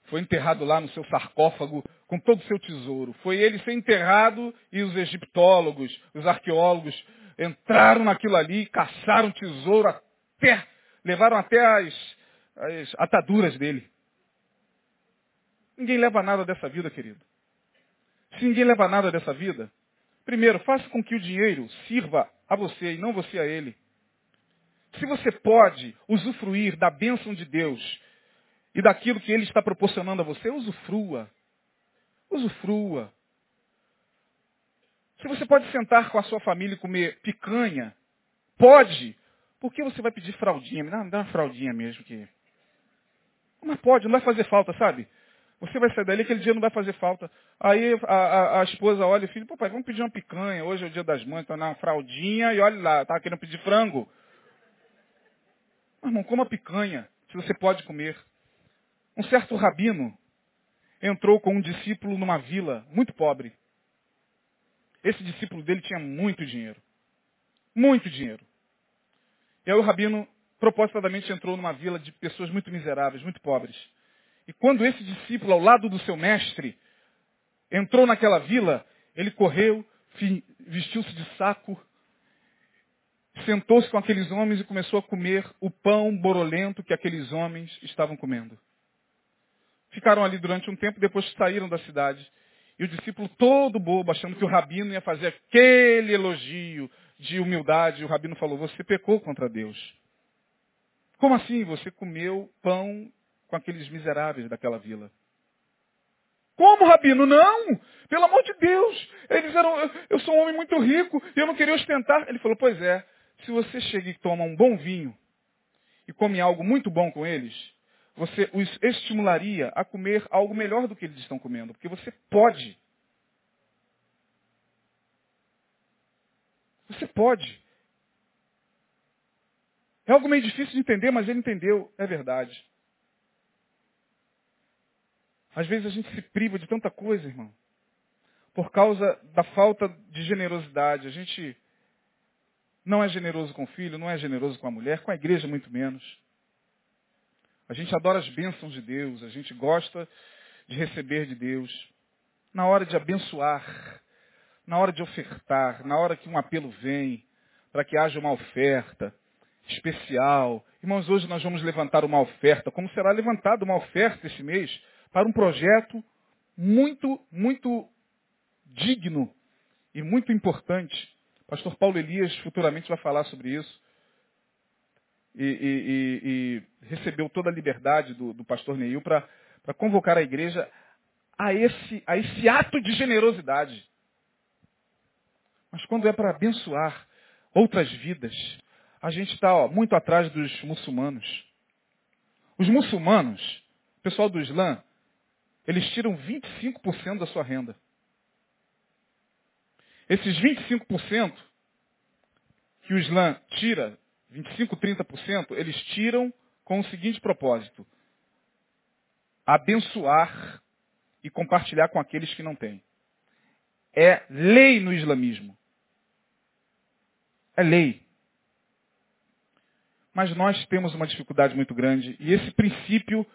Foi enterrado lá no seu sarcófago com todo o seu tesouro. Foi ele ser enterrado e os egiptólogos, os arqueólogos entraram naquilo ali, caçaram tesouro até, levaram até as, as ataduras dele. Ninguém leva nada dessa vida, querido. Se ninguém leva nada dessa vida, primeiro, faça com que o dinheiro sirva a você e não você a ele. Se você pode usufruir da bênção de Deus e daquilo que Ele está proporcionando a você, usufrua. Usufrua. Se você pode sentar com a sua família e comer picanha, pode. Por que você vai pedir fraldinha? Me dá, uma fraldinha mesmo que. Mas pode, não vai fazer falta, sabe? Você vai sair dali, aquele dia não vai fazer falta. Aí a, a, a esposa olha e filho, pô pai, vamos pedir uma picanha. Hoje é o dia das mães, tá na fraldinha e olha lá, tá querendo pedir frango. Irmão, coma picanha, se você pode comer. Um certo rabino entrou com um discípulo numa vila muito pobre. Esse discípulo dele tinha muito dinheiro. Muito dinheiro. E aí o rabino propositadamente entrou numa vila de pessoas muito miseráveis, muito pobres. E quando esse discípulo, ao lado do seu mestre, entrou naquela vila, ele correu, vestiu-se de saco, sentou-se com aqueles homens e começou a comer o pão borolento que aqueles homens estavam comendo. Ficaram ali durante um tempo, depois saíram da cidade. E o discípulo todo bobo, achando que o rabino ia fazer aquele elogio de humildade, o rabino falou, você pecou contra Deus. Como assim? Você comeu pão com aqueles miseráveis daquela vila. Como, Rabino? Não! Pelo amor de Deus! Eles eram. Eu sou um homem muito rico e eu não queria ostentar. Ele falou, pois é, se você chega e toma um bom vinho e come algo muito bom com eles, você os estimularia a comer algo melhor do que eles estão comendo, porque você pode. Você pode. É algo meio difícil de entender, mas ele entendeu, é verdade. Às vezes a gente se priva de tanta coisa, irmão. Por causa da falta de generosidade. A gente não é generoso com o filho, não é generoso com a mulher, com a igreja muito menos. A gente adora as bênçãos de Deus, a gente gosta de receber de Deus. Na hora de abençoar, na hora de ofertar, na hora que um apelo vem, para que haja uma oferta especial. Irmãos, hoje nós vamos levantar uma oferta, como será levantada uma oferta esse mês para um projeto muito, muito digno e muito importante. Pastor Paulo Elias futuramente vai falar sobre isso. E, e, e, recebeu toda a liberdade do, do pastor Neil para convocar a igreja a esse, a esse ato de generosidade. Mas quando é para abençoar outras vidas, a gente está muito atrás dos muçulmanos. Os muçulmanos, o pessoal do Islã, eles tiram 25% da sua renda. Esses 25% que o Islã tira, 25, 30%, eles tiram com o seguinte propósito: abençoar e compartilhar com aqueles que não têm. É lei no islamismo. É lei. Mas nós temos uma dificuldade muito grande e esse princípio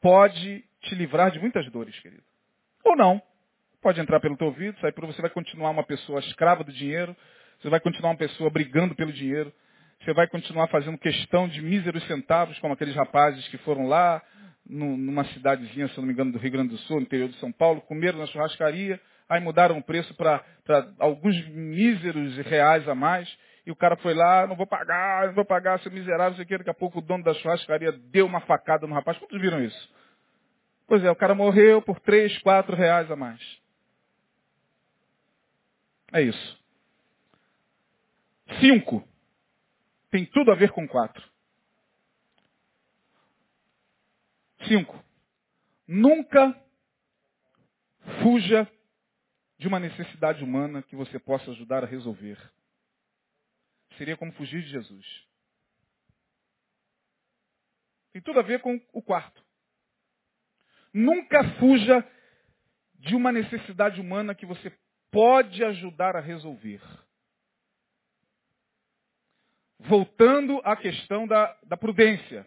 pode te livrar de muitas dores, querido. Ou não. Pode entrar pelo teu ouvido, sair por você vai continuar uma pessoa escrava do dinheiro, você vai continuar uma pessoa brigando pelo dinheiro, você vai continuar fazendo questão de míseros centavos, como aqueles rapazes que foram lá, numa cidadezinha, se não me engano, do Rio Grande do Sul, no interior de São Paulo, comeram na churrascaria, aí mudaram o preço para alguns míseros reais a mais, e o cara foi lá, não vou pagar, não vou pagar, seu miserável, sei que, daqui a pouco o dono da churrascaria deu uma facada no rapaz. Quantos viram isso? Pois é, o cara morreu por três, quatro reais a mais. É isso. Cinco. Tem tudo a ver com quatro. Cinco. Nunca fuja de uma necessidade humana que você possa ajudar a resolver. Seria como fugir de Jesus. Tem tudo a ver com o quarto. Nunca fuja de uma necessidade humana que você pode ajudar a resolver. Voltando à questão da, da prudência.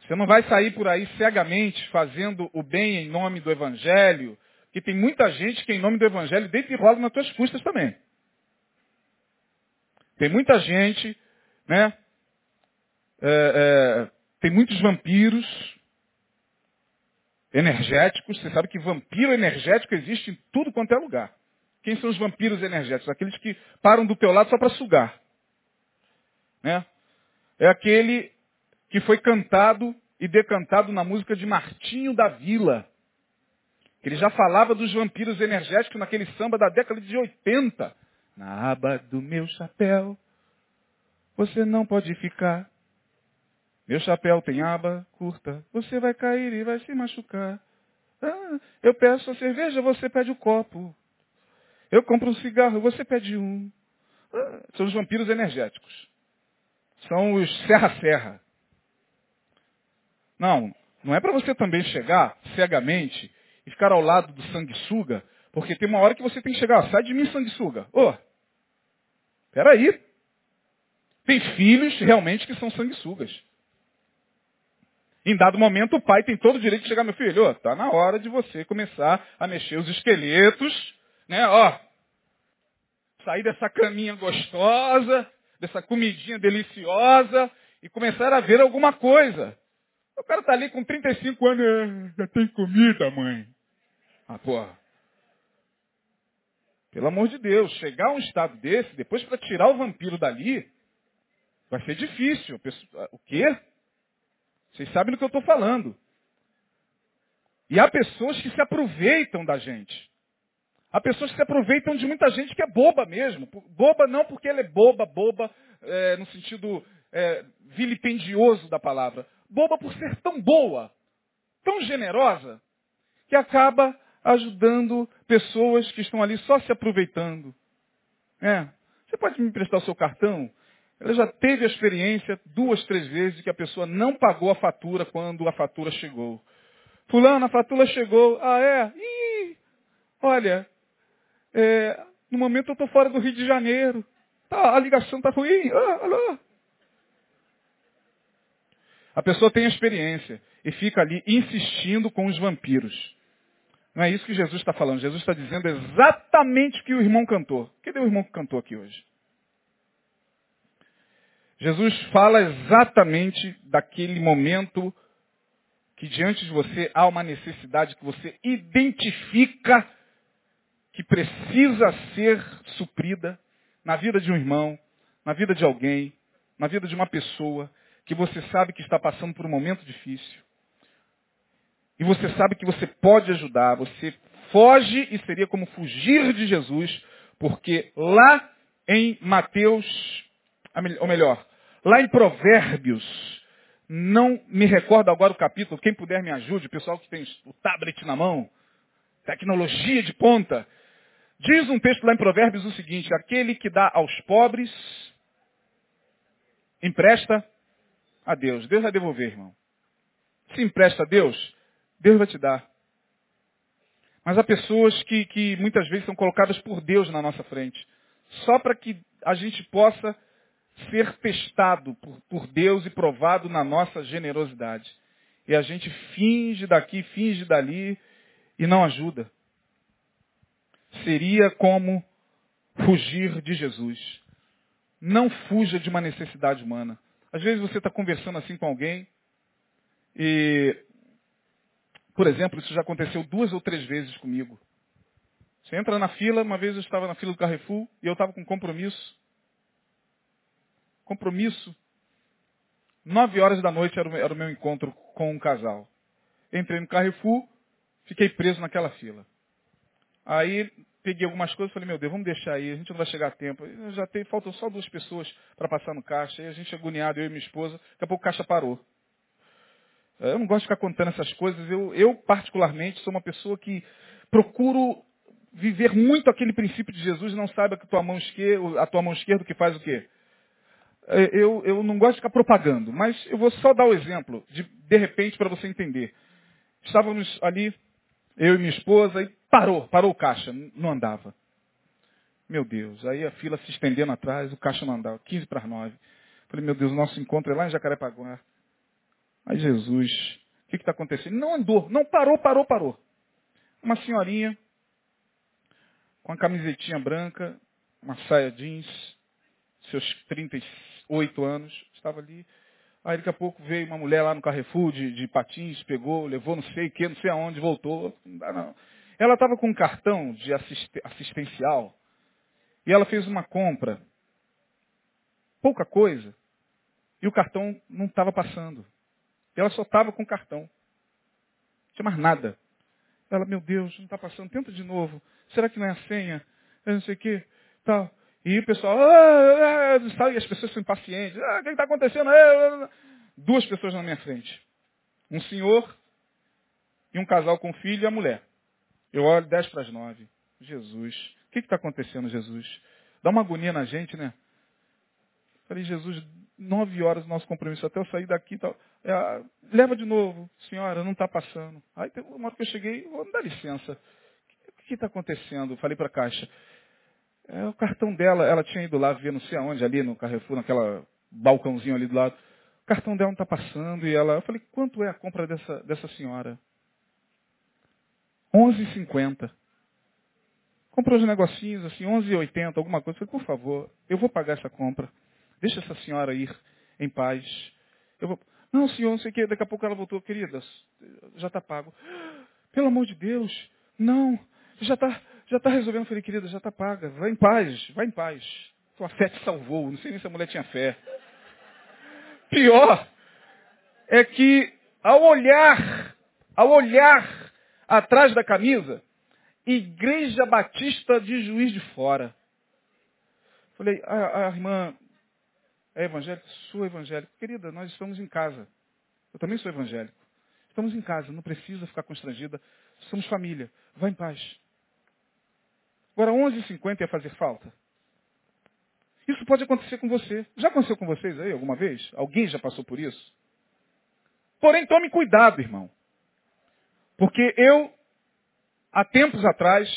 Você não vai sair por aí cegamente fazendo o bem em nome do Evangelho, que tem muita gente que em nome do Evangelho deita e rola nas tuas custas também. Tem muita gente, né? É, é, tem muitos vampiros energéticos. Você sabe que vampiro energético existe em tudo quanto é lugar. Quem são os vampiros energéticos? Aqueles que param do teu lado só para sugar. Né? É aquele que foi cantado e decantado na música de Martinho da Vila. Ele já falava dos vampiros energéticos naquele samba da década de 80. Na aba do meu chapéu, você não pode ficar. Meu chapéu tem aba curta, você vai cair e vai se machucar. Ah, eu peço a cerveja, você pede o copo. Eu compro um cigarro, você pede um. Ah, são os vampiros energéticos. São os serra-serra. Não, não é para você também chegar cegamente e ficar ao lado do sanguessuga, porque tem uma hora que você tem que chegar, sai de mim, sanguessuga. Ô, oh, peraí. Tem filhos realmente que são sanguessugas. Em dado momento, o pai tem todo o direito de chegar, meu filho, está tá na hora de você começar a mexer os esqueletos, né, ó. Sair dessa caminha gostosa, dessa comidinha deliciosa e começar a ver alguma coisa. O cara tá ali com 35 anos, é, já tem comida, mãe. Ah, porra. Pelo amor de Deus, chegar a um estado desse, depois para tirar o vampiro dali, vai ser difícil. O quê? Vocês sabem do que eu estou falando. E há pessoas que se aproveitam da gente. Há pessoas que se aproveitam de muita gente que é boba mesmo. Boba não porque ela é boba, boba é, no sentido é, vilipendioso da palavra. Boba por ser tão boa, tão generosa, que acaba ajudando pessoas que estão ali só se aproveitando. É. Você pode me emprestar o seu cartão? Ela já teve a experiência duas, três vezes de que a pessoa não pagou a fatura quando a fatura chegou. Fulano, a fatura chegou. Ah, é? Ih, olha, é, no momento eu estou fora do Rio de Janeiro. Tá, a ligação está ruim. Ah, alô. A pessoa tem a experiência e fica ali insistindo com os vampiros. Não é isso que Jesus está falando. Jesus está dizendo exatamente o que o irmão cantou. Cadê o irmão que cantou aqui hoje? Jesus fala exatamente daquele momento que diante de você há uma necessidade que você identifica que precisa ser suprida na vida de um irmão, na vida de alguém, na vida de uma pessoa que você sabe que está passando por um momento difícil. E você sabe que você pode ajudar, você foge e seria como fugir de Jesus, porque lá em Mateus ou melhor, lá em Provérbios, não me recordo agora o capítulo, quem puder me ajude, o pessoal que tem o tablet na mão, tecnologia de ponta. Diz um texto lá em Provérbios o seguinte, aquele que dá aos pobres, empresta a Deus. Deus vai devolver, irmão. Se empresta a Deus, Deus vai te dar. Mas há pessoas que, que muitas vezes são colocadas por Deus na nossa frente, só para que a gente possa ser testado por, por Deus e provado na nossa generosidade. E a gente finge daqui, finge dali e não ajuda. Seria como fugir de Jesus. Não fuja de uma necessidade humana. Às vezes você está conversando assim com alguém e, por exemplo, isso já aconteceu duas ou três vezes comigo. Você entra na fila, uma vez eu estava na fila do Carrefour e eu estava com compromisso compromisso. Nove horas da noite era o, meu encontro com um casal. Entrei no Carrefour, fiquei preso naquela fila. Aí peguei algumas coisas e falei, meu Deus, vamos deixar aí, a gente não vai chegar a tempo. Já tem, faltam só duas pessoas para passar no caixa. Aí a gente agoniado, eu e minha esposa, daqui a pouco o caixa parou. Eu não gosto de ficar contando essas coisas. Eu, eu, particularmente, sou uma pessoa que procuro viver muito aquele princípio de Jesus, não saiba que tua mão esquerda, a tua mão esquerda que faz o quê? É, eu, eu não gosto de ficar propagando, mas eu vou só dar o exemplo, de, de repente, para você entender. Estávamos ali, eu e minha esposa, e parou, parou o caixa, não andava. Meu Deus, aí a fila se estendendo atrás, o caixa não andava, 15 para as 9. Falei, meu Deus, o nosso encontro é lá em Jacarepaguá. Ai, Jesus, o que está acontecendo? Não andou, não parou, parou, parou. Uma senhorinha, com a camisetinha branca, uma saia jeans, seus 35 oito anos, estava ali. Aí daqui a pouco veio uma mulher lá no Carrefour de, de patins, pegou, levou não sei o que, não sei aonde, voltou. Não dá não. Ela estava com um cartão de assistencial e ela fez uma compra. Pouca coisa. E o cartão não estava passando. Ela só estava com o cartão. Não tinha mais nada. Ela, meu Deus, não está passando. Tenta de novo. Será que não é a senha? Eu não sei o que. Tal. E o pessoal, ah, ah, e as pessoas são impacientes. Ah, o que está acontecendo? Ah, Duas pessoas na minha frente. Um senhor e um casal com filho e a mulher. Eu olho 10 para as 9. Jesus, o que está acontecendo, Jesus? Dá uma agonia na gente, né? Falei, Jesus, nove horas do nosso compromisso, até eu sair daqui. Tal. É, leva de novo, senhora, não está passando. Aí uma hora que eu cheguei, vou me dar licença. O que está acontecendo? Falei para a caixa. É, o cartão dela, ela tinha ido lá ver não sei aonde, ali no Carrefour, naquela balcãozinho ali do lado. O cartão dela não está passando e ela. Eu falei, quanto é a compra dessa, dessa senhora? 11,50. Comprou uns negocinhos assim, 11,80, alguma coisa. Eu falei, por favor, eu vou pagar essa compra. Deixa essa senhora ir em paz. Eu vou... Não, senhor, não sei o que. Daqui a pouco ela voltou, querida, já está pago. Pelo amor de Deus, não, já está já tá resolvendo. Eu falei, querida, já está paga. Vai em paz, vai em paz. Tua fé te salvou. Não sei nem se a mulher tinha fé. Pior é que ao olhar, ao olhar atrás da camisa, Igreja Batista de Juiz de Fora. Falei, a, a irmã é evangélica? Sou evangélico. Querida, nós estamos em casa. Eu também sou evangélico. Estamos em casa, não precisa ficar constrangida. Somos família. Vá em paz. Agora, 11h50 ia fazer falta? Isso pode acontecer com você. Já aconteceu com vocês aí alguma vez? Alguém já passou por isso? Porém, tome cuidado, irmão. Porque eu, há tempos atrás,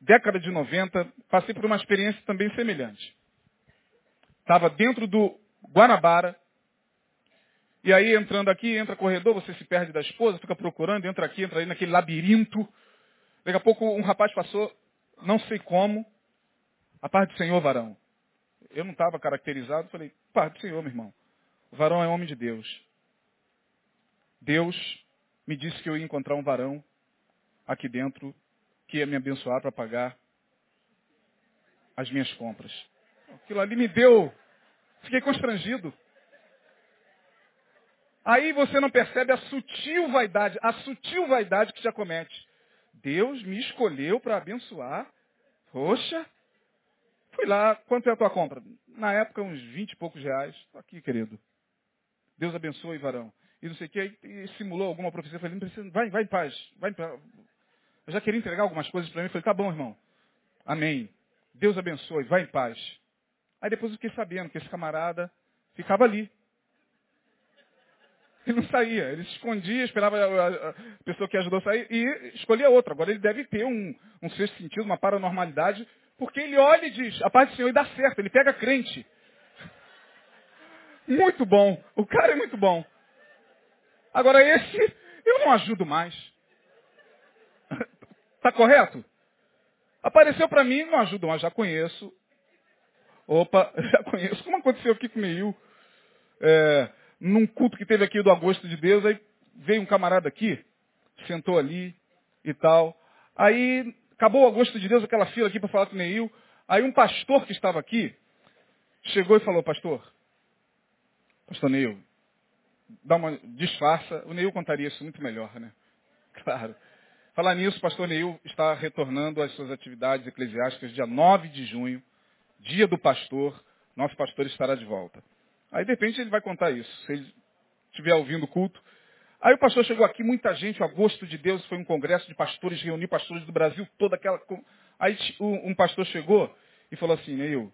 década de 90, passei por uma experiência também semelhante. Estava dentro do Guanabara. E aí, entrando aqui, entra corredor, você se perde da esposa, fica procurando, entra aqui, entra aí naquele labirinto. Daqui a pouco um rapaz passou, não sei como, a paz do Senhor, varão. Eu não estava caracterizado, falei, paz do Senhor, meu irmão. O varão é homem de Deus. Deus me disse que eu ia encontrar um varão aqui dentro que ia me abençoar para pagar as minhas compras. Aquilo ali me deu. Fiquei constrangido. Aí você não percebe a sutil vaidade, a sutil vaidade que já comete. Deus me escolheu para abençoar. Poxa, fui lá, quanto é a tua compra? Na época, uns 20 e poucos reais. Estou aqui, querido. Deus abençoe, varão. E não sei o que, e simulou alguma profecia. Eu falei, não precisa, vai, vai em paz. Vai em paz. Eu já queria entregar algumas coisas para mim. Eu falei, tá bom, irmão. Amém. Deus abençoe, vai em paz. Aí depois eu fiquei sabendo que esse camarada ficava ali. Ele não saía, ele se escondia, esperava a, pessoa que ajudou a sair e escolhia outra. Agora ele deve ter um, um sexto sentido, uma paranormalidade, porque ele olha e diz, a paz do Senhor e dá certo, ele pega crente. Muito bom, o cara é muito bom. Agora esse, eu não ajudo mais. Está correto? Apareceu para mim, não ajudo mais, já conheço, Opa, já conheço. Como aconteceu aqui com o Meil, é, num culto que teve aqui do Agosto de Deus, aí veio um camarada aqui, sentou ali e tal. Aí acabou o Agosto de Deus, aquela fila aqui para falar com o Neil. Aí um pastor que estava aqui chegou e falou, pastor, pastor Neil, dá uma disfarça. O Neil contaria isso muito melhor, né? Claro. Falar nisso, pastor Neil está retornando às suas atividades eclesiásticas dia 9 de junho dia do pastor, nosso pastor estará de volta. Aí de repente ele vai contar isso, se ele estiver ouvindo o culto. Aí o pastor chegou aqui, muita gente, o agosto de Deus foi um congresso de pastores, reuniu pastores do Brasil, toda aquela. Aí um pastor chegou e falou assim, Neil,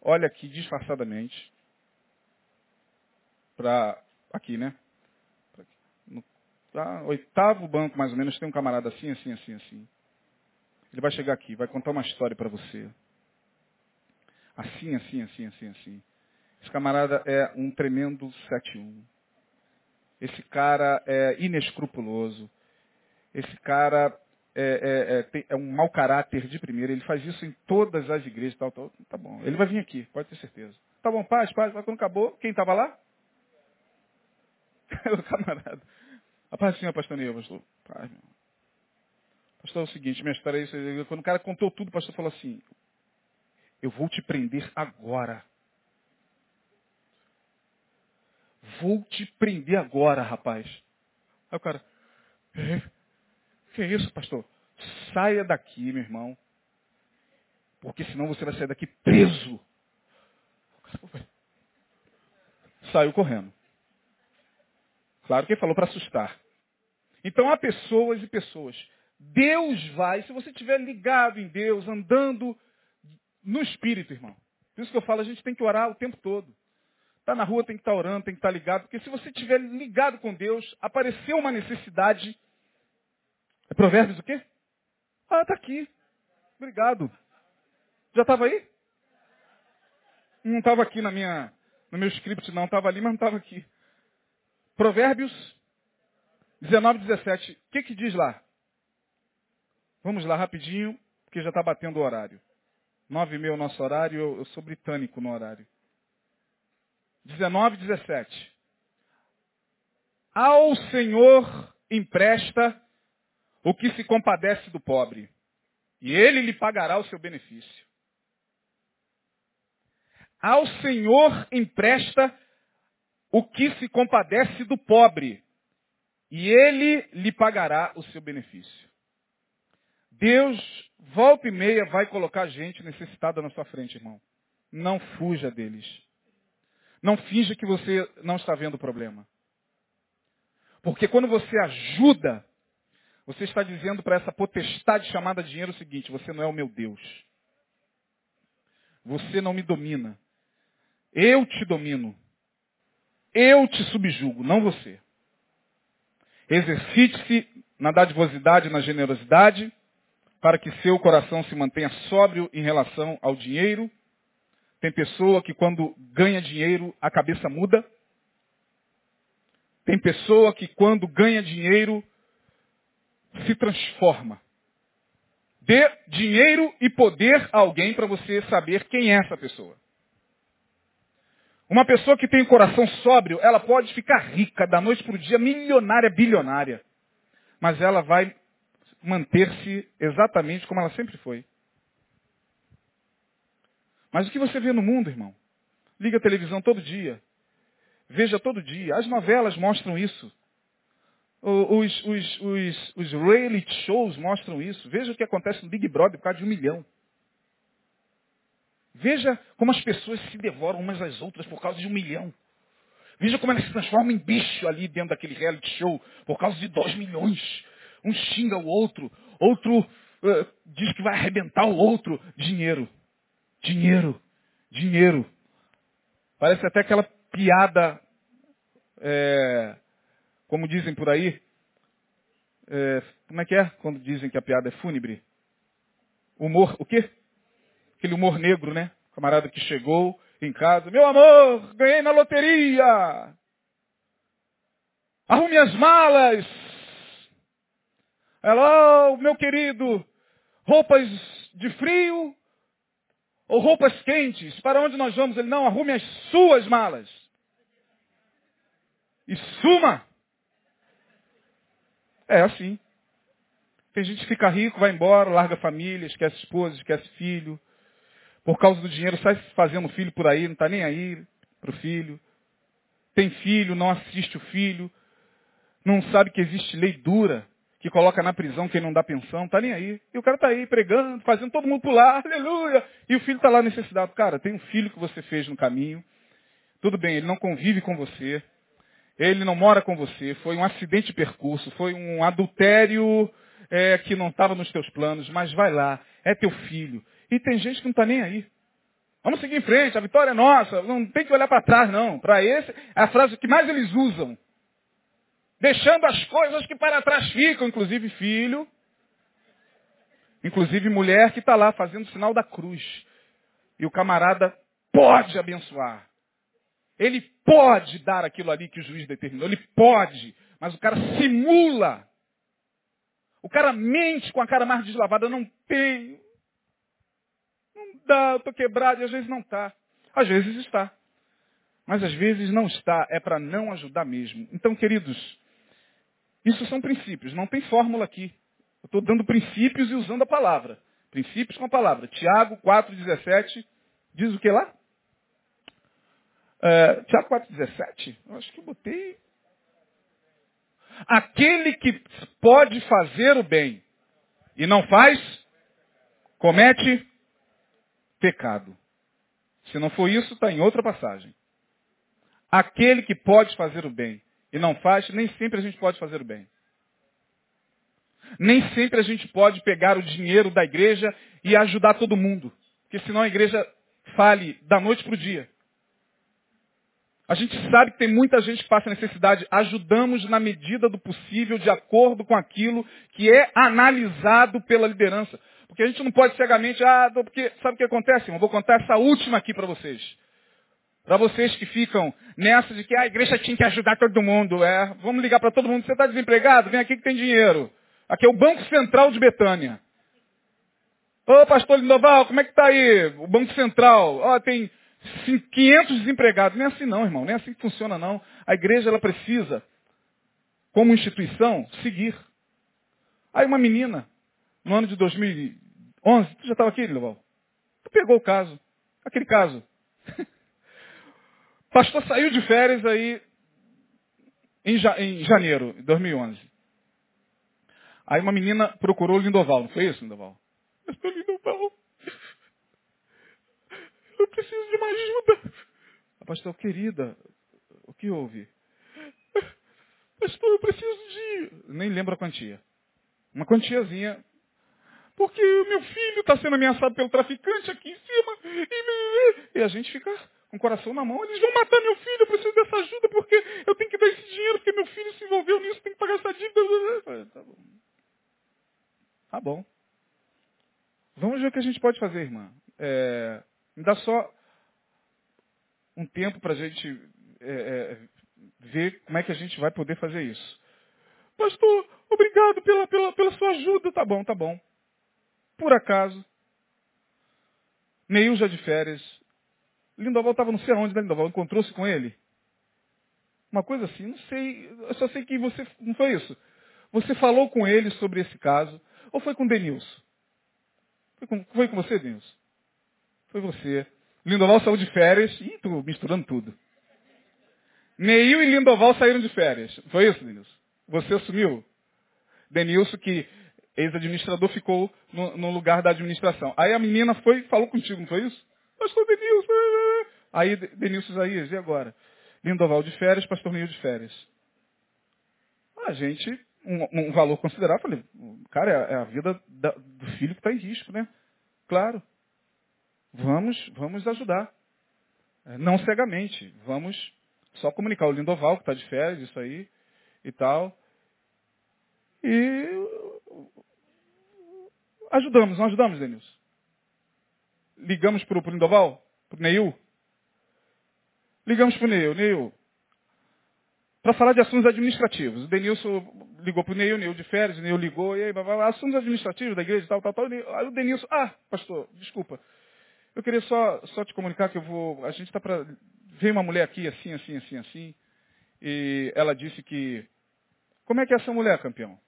olha aqui disfarçadamente, para aqui, né? No tá, oitavo banco, mais ou menos, tem um camarada assim, assim, assim, assim. Ele vai chegar aqui, vai contar uma história para você. Assim, assim, assim, assim, assim. Esse camarada é um tremendo 7-1. Esse cara é inescrupuloso. Esse cara é, é, é, é, um mau caráter de primeira. Ele faz isso em todas as igrejas. Tal, tal. Tá bom. Ele vai vir aqui, pode ter certeza. Tá bom, paz, paz. Quando acabou, quem estava lá? o camarada. A paz Senhor, pastor Neil, pastor. Paz, meu. Pastor, é o seguinte, minha história é isso. Quando o cara contou tudo, o pastor falou assim, eu vou te prender agora. Vou te prender agora, rapaz. Aí o cara, é? que é isso, pastor? Saia daqui, meu irmão. Porque senão você vai sair daqui preso. Saiu correndo. Claro que ele falou para assustar. Então há pessoas e pessoas. Deus vai, se você estiver ligado em Deus, andando no Espírito, irmão. Por isso que eu falo, a gente tem que orar o tempo todo. Está na rua, tem que estar tá orando, tem que estar tá ligado. Porque se você estiver ligado com Deus, apareceu uma necessidade. É Provérbios o quê? Ah, está aqui. Obrigado. Já estava aí? Não estava aqui na minha, no meu script, não. Estava ali, mas não estava aqui. Provérbios 19, 17. O que, que diz lá? Vamos lá rapidinho, porque já está batendo o horário. Nove e meia o nosso horário, eu, eu sou britânico no horário. 19, 17. Ao Senhor empresta o que se compadece do pobre, e ele lhe pagará o seu benefício. Ao Senhor empresta o que se compadece do pobre, e ele lhe pagará o seu benefício. Deus, volta e meia, vai colocar gente necessitada na sua frente, irmão. Não fuja deles. Não finja que você não está vendo o problema. Porque quando você ajuda, você está dizendo para essa potestade chamada dinheiro o seguinte: você não é o meu Deus. Você não me domina. Eu te domino. Eu te subjugo, não você. Exercite-se na dadivosidade, na generosidade, para que seu coração se mantenha sóbrio em relação ao dinheiro. Tem pessoa que quando ganha dinheiro a cabeça muda. Tem pessoa que quando ganha dinheiro se transforma. Dê dinheiro e poder a alguém para você saber quem é essa pessoa. Uma pessoa que tem o coração sóbrio, ela pode ficar rica da noite para o dia, milionária, bilionária. Mas ela vai manter-se exatamente como ela sempre foi. Mas o que você vê no mundo, irmão? Liga a televisão todo dia. Veja todo dia. As novelas mostram isso. Os, os, os, os reality shows mostram isso. Veja o que acontece no Big Brother por causa de um milhão. Veja como as pessoas se devoram umas às outras por causa de um milhão. Veja como elas se transformam em bicho ali dentro daquele reality show por causa de dois milhões. Um xinga o outro, outro uh, diz que vai arrebentar o outro. Dinheiro, dinheiro, dinheiro. Parece até aquela piada, é, como dizem por aí. É, como é que é quando dizem que a piada é fúnebre? Humor, o quê? Aquele humor negro, né? camarada que chegou em casa, meu amor, ganhei na loteria. Arrume as malas, Hello, meu querido, roupas de frio ou roupas quentes? Para onde nós vamos? Ele não, arrume as suas malas. E suma. É assim. Tem gente que fica rico, vai embora, larga a família, esquece esposa, esquece filho. Por causa do dinheiro, sai fazendo filho por aí, não está nem aí para o filho. Tem filho, não assiste o filho. Não sabe que existe lei dura que coloca na prisão quem não dá pensão, tá nem aí. E o cara tá aí pregando, fazendo todo mundo pular, aleluia. E o filho tá lá necessitado. Cara, tem um filho que você fez no caminho. Tudo bem, ele não convive com você. Ele não mora com você. Foi um acidente de percurso. Foi um adultério é, que não estava nos teus planos. Mas vai lá, é teu filho. E tem gente que não está nem aí. Vamos seguir em frente, a vitória é nossa. Não tem que olhar para trás, não. Para esse, é a frase que mais eles usam deixando as coisas que para trás ficam, inclusive filho, inclusive mulher que está lá fazendo sinal da cruz. E o camarada pode abençoar. Ele pode dar aquilo ali que o juiz determinou. Ele pode. Mas o cara simula. O cara mente com a cara mais deslavada. Eu não tenho. Não dá, eu estou quebrado. E às vezes não está. Às vezes está. Mas às vezes não está. É para não ajudar mesmo. Então, queridos, isso são princípios, não tem fórmula aqui. Eu estou dando princípios e usando a palavra. Princípios com a palavra. Tiago 4,17 diz o que lá? É, Tiago 4,17? Eu acho que eu botei. Aquele que pode fazer o bem e não faz, comete pecado. Se não for isso, está em outra passagem. Aquele que pode fazer o bem e não faz, nem sempre a gente pode fazer o bem. Nem sempre a gente pode pegar o dinheiro da igreja e ajudar todo mundo. Porque senão a igreja fale da noite para o dia. A gente sabe que tem muita gente que passa necessidade. Ajudamos na medida do possível, de acordo com aquilo que é analisado pela liderança. Porque a gente não pode cegamente, ah, porque sabe o que acontece? Eu vou contar essa última aqui para vocês. Para vocês que ficam nessa de que a igreja tinha que ajudar todo mundo. É, vamos ligar para todo mundo. Você está desempregado? Vem aqui que tem dinheiro. Aqui é o Banco Central de Betânia. Ô, pastor Lindoval, como é que está aí? O Banco Central. Ó, tem 500 desempregados. Nem é assim não, irmão. Nem é assim que funciona não. A igreja, ela precisa, como instituição, seguir. Aí uma menina, no ano de 2011, tu já estava aqui, Leval? Tu pegou o caso. Aquele caso. Pastor saiu de férias aí em, em janeiro de 2011. Aí uma menina procurou o Lindoval, não foi isso, Lindoval? Pastor Lindoval, eu preciso de uma ajuda. A pastor, querida, o que houve? Pastor, eu preciso de. Nem lembro a quantia. Uma quantiazinha. Porque o meu filho está sendo ameaçado pelo traficante aqui em cima. E, e a gente fica o coração na mão. Eles vão matar meu filho, eu preciso dessa ajuda porque eu tenho que dar esse dinheiro, porque meu filho se envolveu nisso, tem que pagar essa dívida. Tá bom. Tá bom. Vamos ver o que a gente pode fazer, irmã. É, me dá só um tempo para a gente é, é, ver como é que a gente vai poder fazer isso. Pastor, obrigado pela, pela, pela sua ajuda. Tá bom, tá bom. Por acaso, Neil já de férias, Lindoval estava não sei aonde, né, Lindoval? Encontrou-se com ele? Uma coisa assim, não sei, eu só sei que você, não foi isso? Você falou com ele sobre esse caso, ou foi com Denilson? Foi com, foi com você, Denilson? Foi você. Lindoval saiu de férias. Ih, tô misturando tudo. Neil e Lindoval saíram de férias. Foi isso, Denilson? Você assumiu? Denilson, que ex-administrador, ficou no, no, lugar da administração. Aí a menina foi falou contigo, não foi isso? Pastor Denilson. É, é, é. Aí Denilson Isaías, e agora? Lindoval de férias, pastor Neil de férias. A gente, um, um valor considerável, falei, cara, é a vida da, do filho que está em risco, né? Claro. Vamos, vamos ajudar. É, não cegamente. Vamos só comunicar o Lindoval, que está de férias, isso aí e tal. E ajudamos, não ajudamos, Denilson? Ligamos para o Lindoval? Para o Neil? Ligamos para o Neil. Neil, para falar de assuntos administrativos. O Denilson ligou para o Neil, o Neil de férias, o Neil ligou, e aí, blá, blá, blá, assuntos administrativos da igreja, tal, tal, tal. Aí o Denilson, ah, pastor, desculpa, eu queria só, só te comunicar que eu vou. A gente está para. Veio uma mulher aqui, assim, assim, assim, assim. E ela disse que. Como é que é essa mulher, campeão?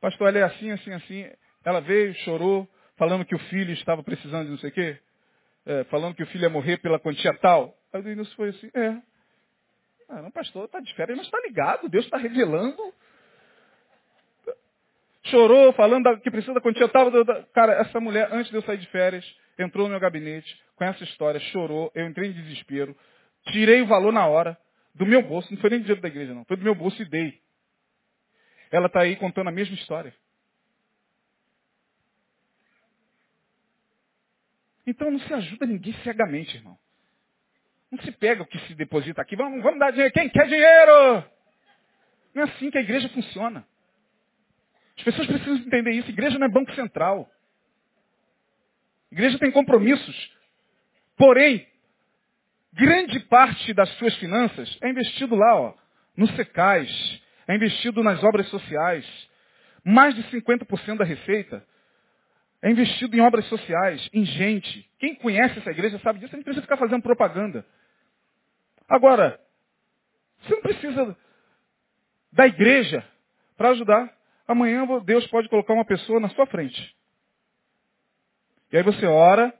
Pastor, ela é assim, assim, assim. Ela veio, chorou, falando que o filho estava precisando de não sei o quê. É, falando que o filho ia morrer pela quantia tal. Aí o Denilson foi assim, é. Ah, não, pastor, está de férias, mas está ligado, Deus está revelando chorou falando que precisa da quantia tal. Cara, essa mulher, antes de eu sair de férias, entrou no meu gabinete com essa história, chorou, eu entrei em desespero, tirei o valor na hora do meu bolso, não foi nem dinheiro da igreja não, foi do meu bolso e dei. Ela está aí contando a mesma história. Então não se ajuda ninguém cegamente, irmão. Não se pega o que se deposita aqui. Vamos, vamos dar dinheiro. Quem quer dinheiro? Não é assim que a igreja funciona. As pessoas precisam entender isso. Igreja não é banco central. Igreja tem compromissos. Porém, grande parte das suas finanças é investido lá, ó, no secais, é investido nas obras sociais. Mais de 50% da receita é investido em obras sociais, em gente. Quem conhece essa igreja sabe disso, gente precisa ficar fazendo propaganda. Agora, você não precisa da igreja para ajudar. Amanhã Deus pode colocar uma pessoa na sua frente. E aí você ora.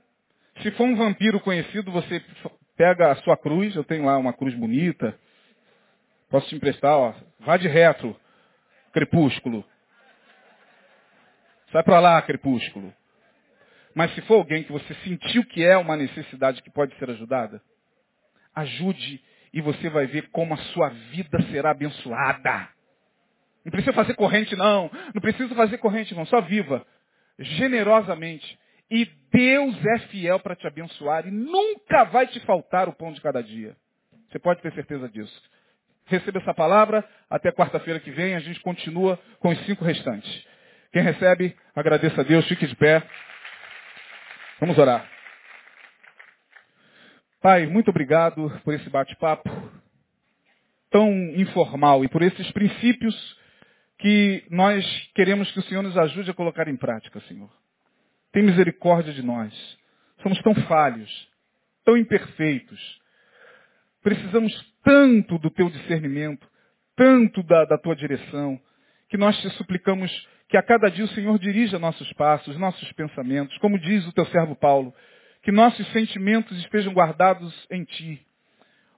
Se for um vampiro conhecido, você pega a sua cruz. Eu tenho lá uma cruz bonita. Posso te emprestar, ó. Vá de retro, crepúsculo. Sai para lá, crepúsculo. Mas se for alguém que você sentiu que é uma necessidade que pode ser ajudada, ajude e você vai ver como a sua vida será abençoada. Não precisa fazer corrente, não. Não precisa fazer corrente, não. Só viva. Generosamente. E Deus é fiel para te abençoar e nunca vai te faltar o pão de cada dia. Você pode ter certeza disso. Receba essa palavra. Até quarta-feira que vem a gente continua com os cinco restantes. Quem recebe, agradeça a Deus. Fique de pé. Vamos orar. Pai, muito obrigado por esse bate-papo tão informal e por esses princípios que nós queremos que o Senhor nos ajude a colocar em prática, Senhor. Tem misericórdia de nós. Somos tão falhos, tão imperfeitos. Precisamos tanto do teu discernimento, tanto da, da tua direção, que nós te suplicamos que a cada dia o Senhor dirija nossos passos, nossos pensamentos, como diz o teu servo Paulo, que nossos sentimentos estejam guardados em ti.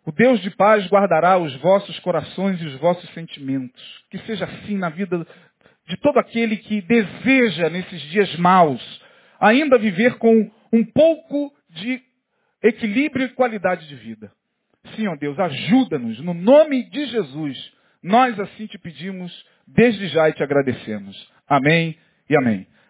O Deus de paz guardará os vossos corações e os vossos sentimentos. Que seja assim na vida de todo aquele que deseja, nesses dias maus, ainda viver com um pouco de equilíbrio e qualidade de vida. Sim, ó Deus, ajuda-nos. No nome de Jesus, nós assim te pedimos desde já e te agradecemos. Amém e amém.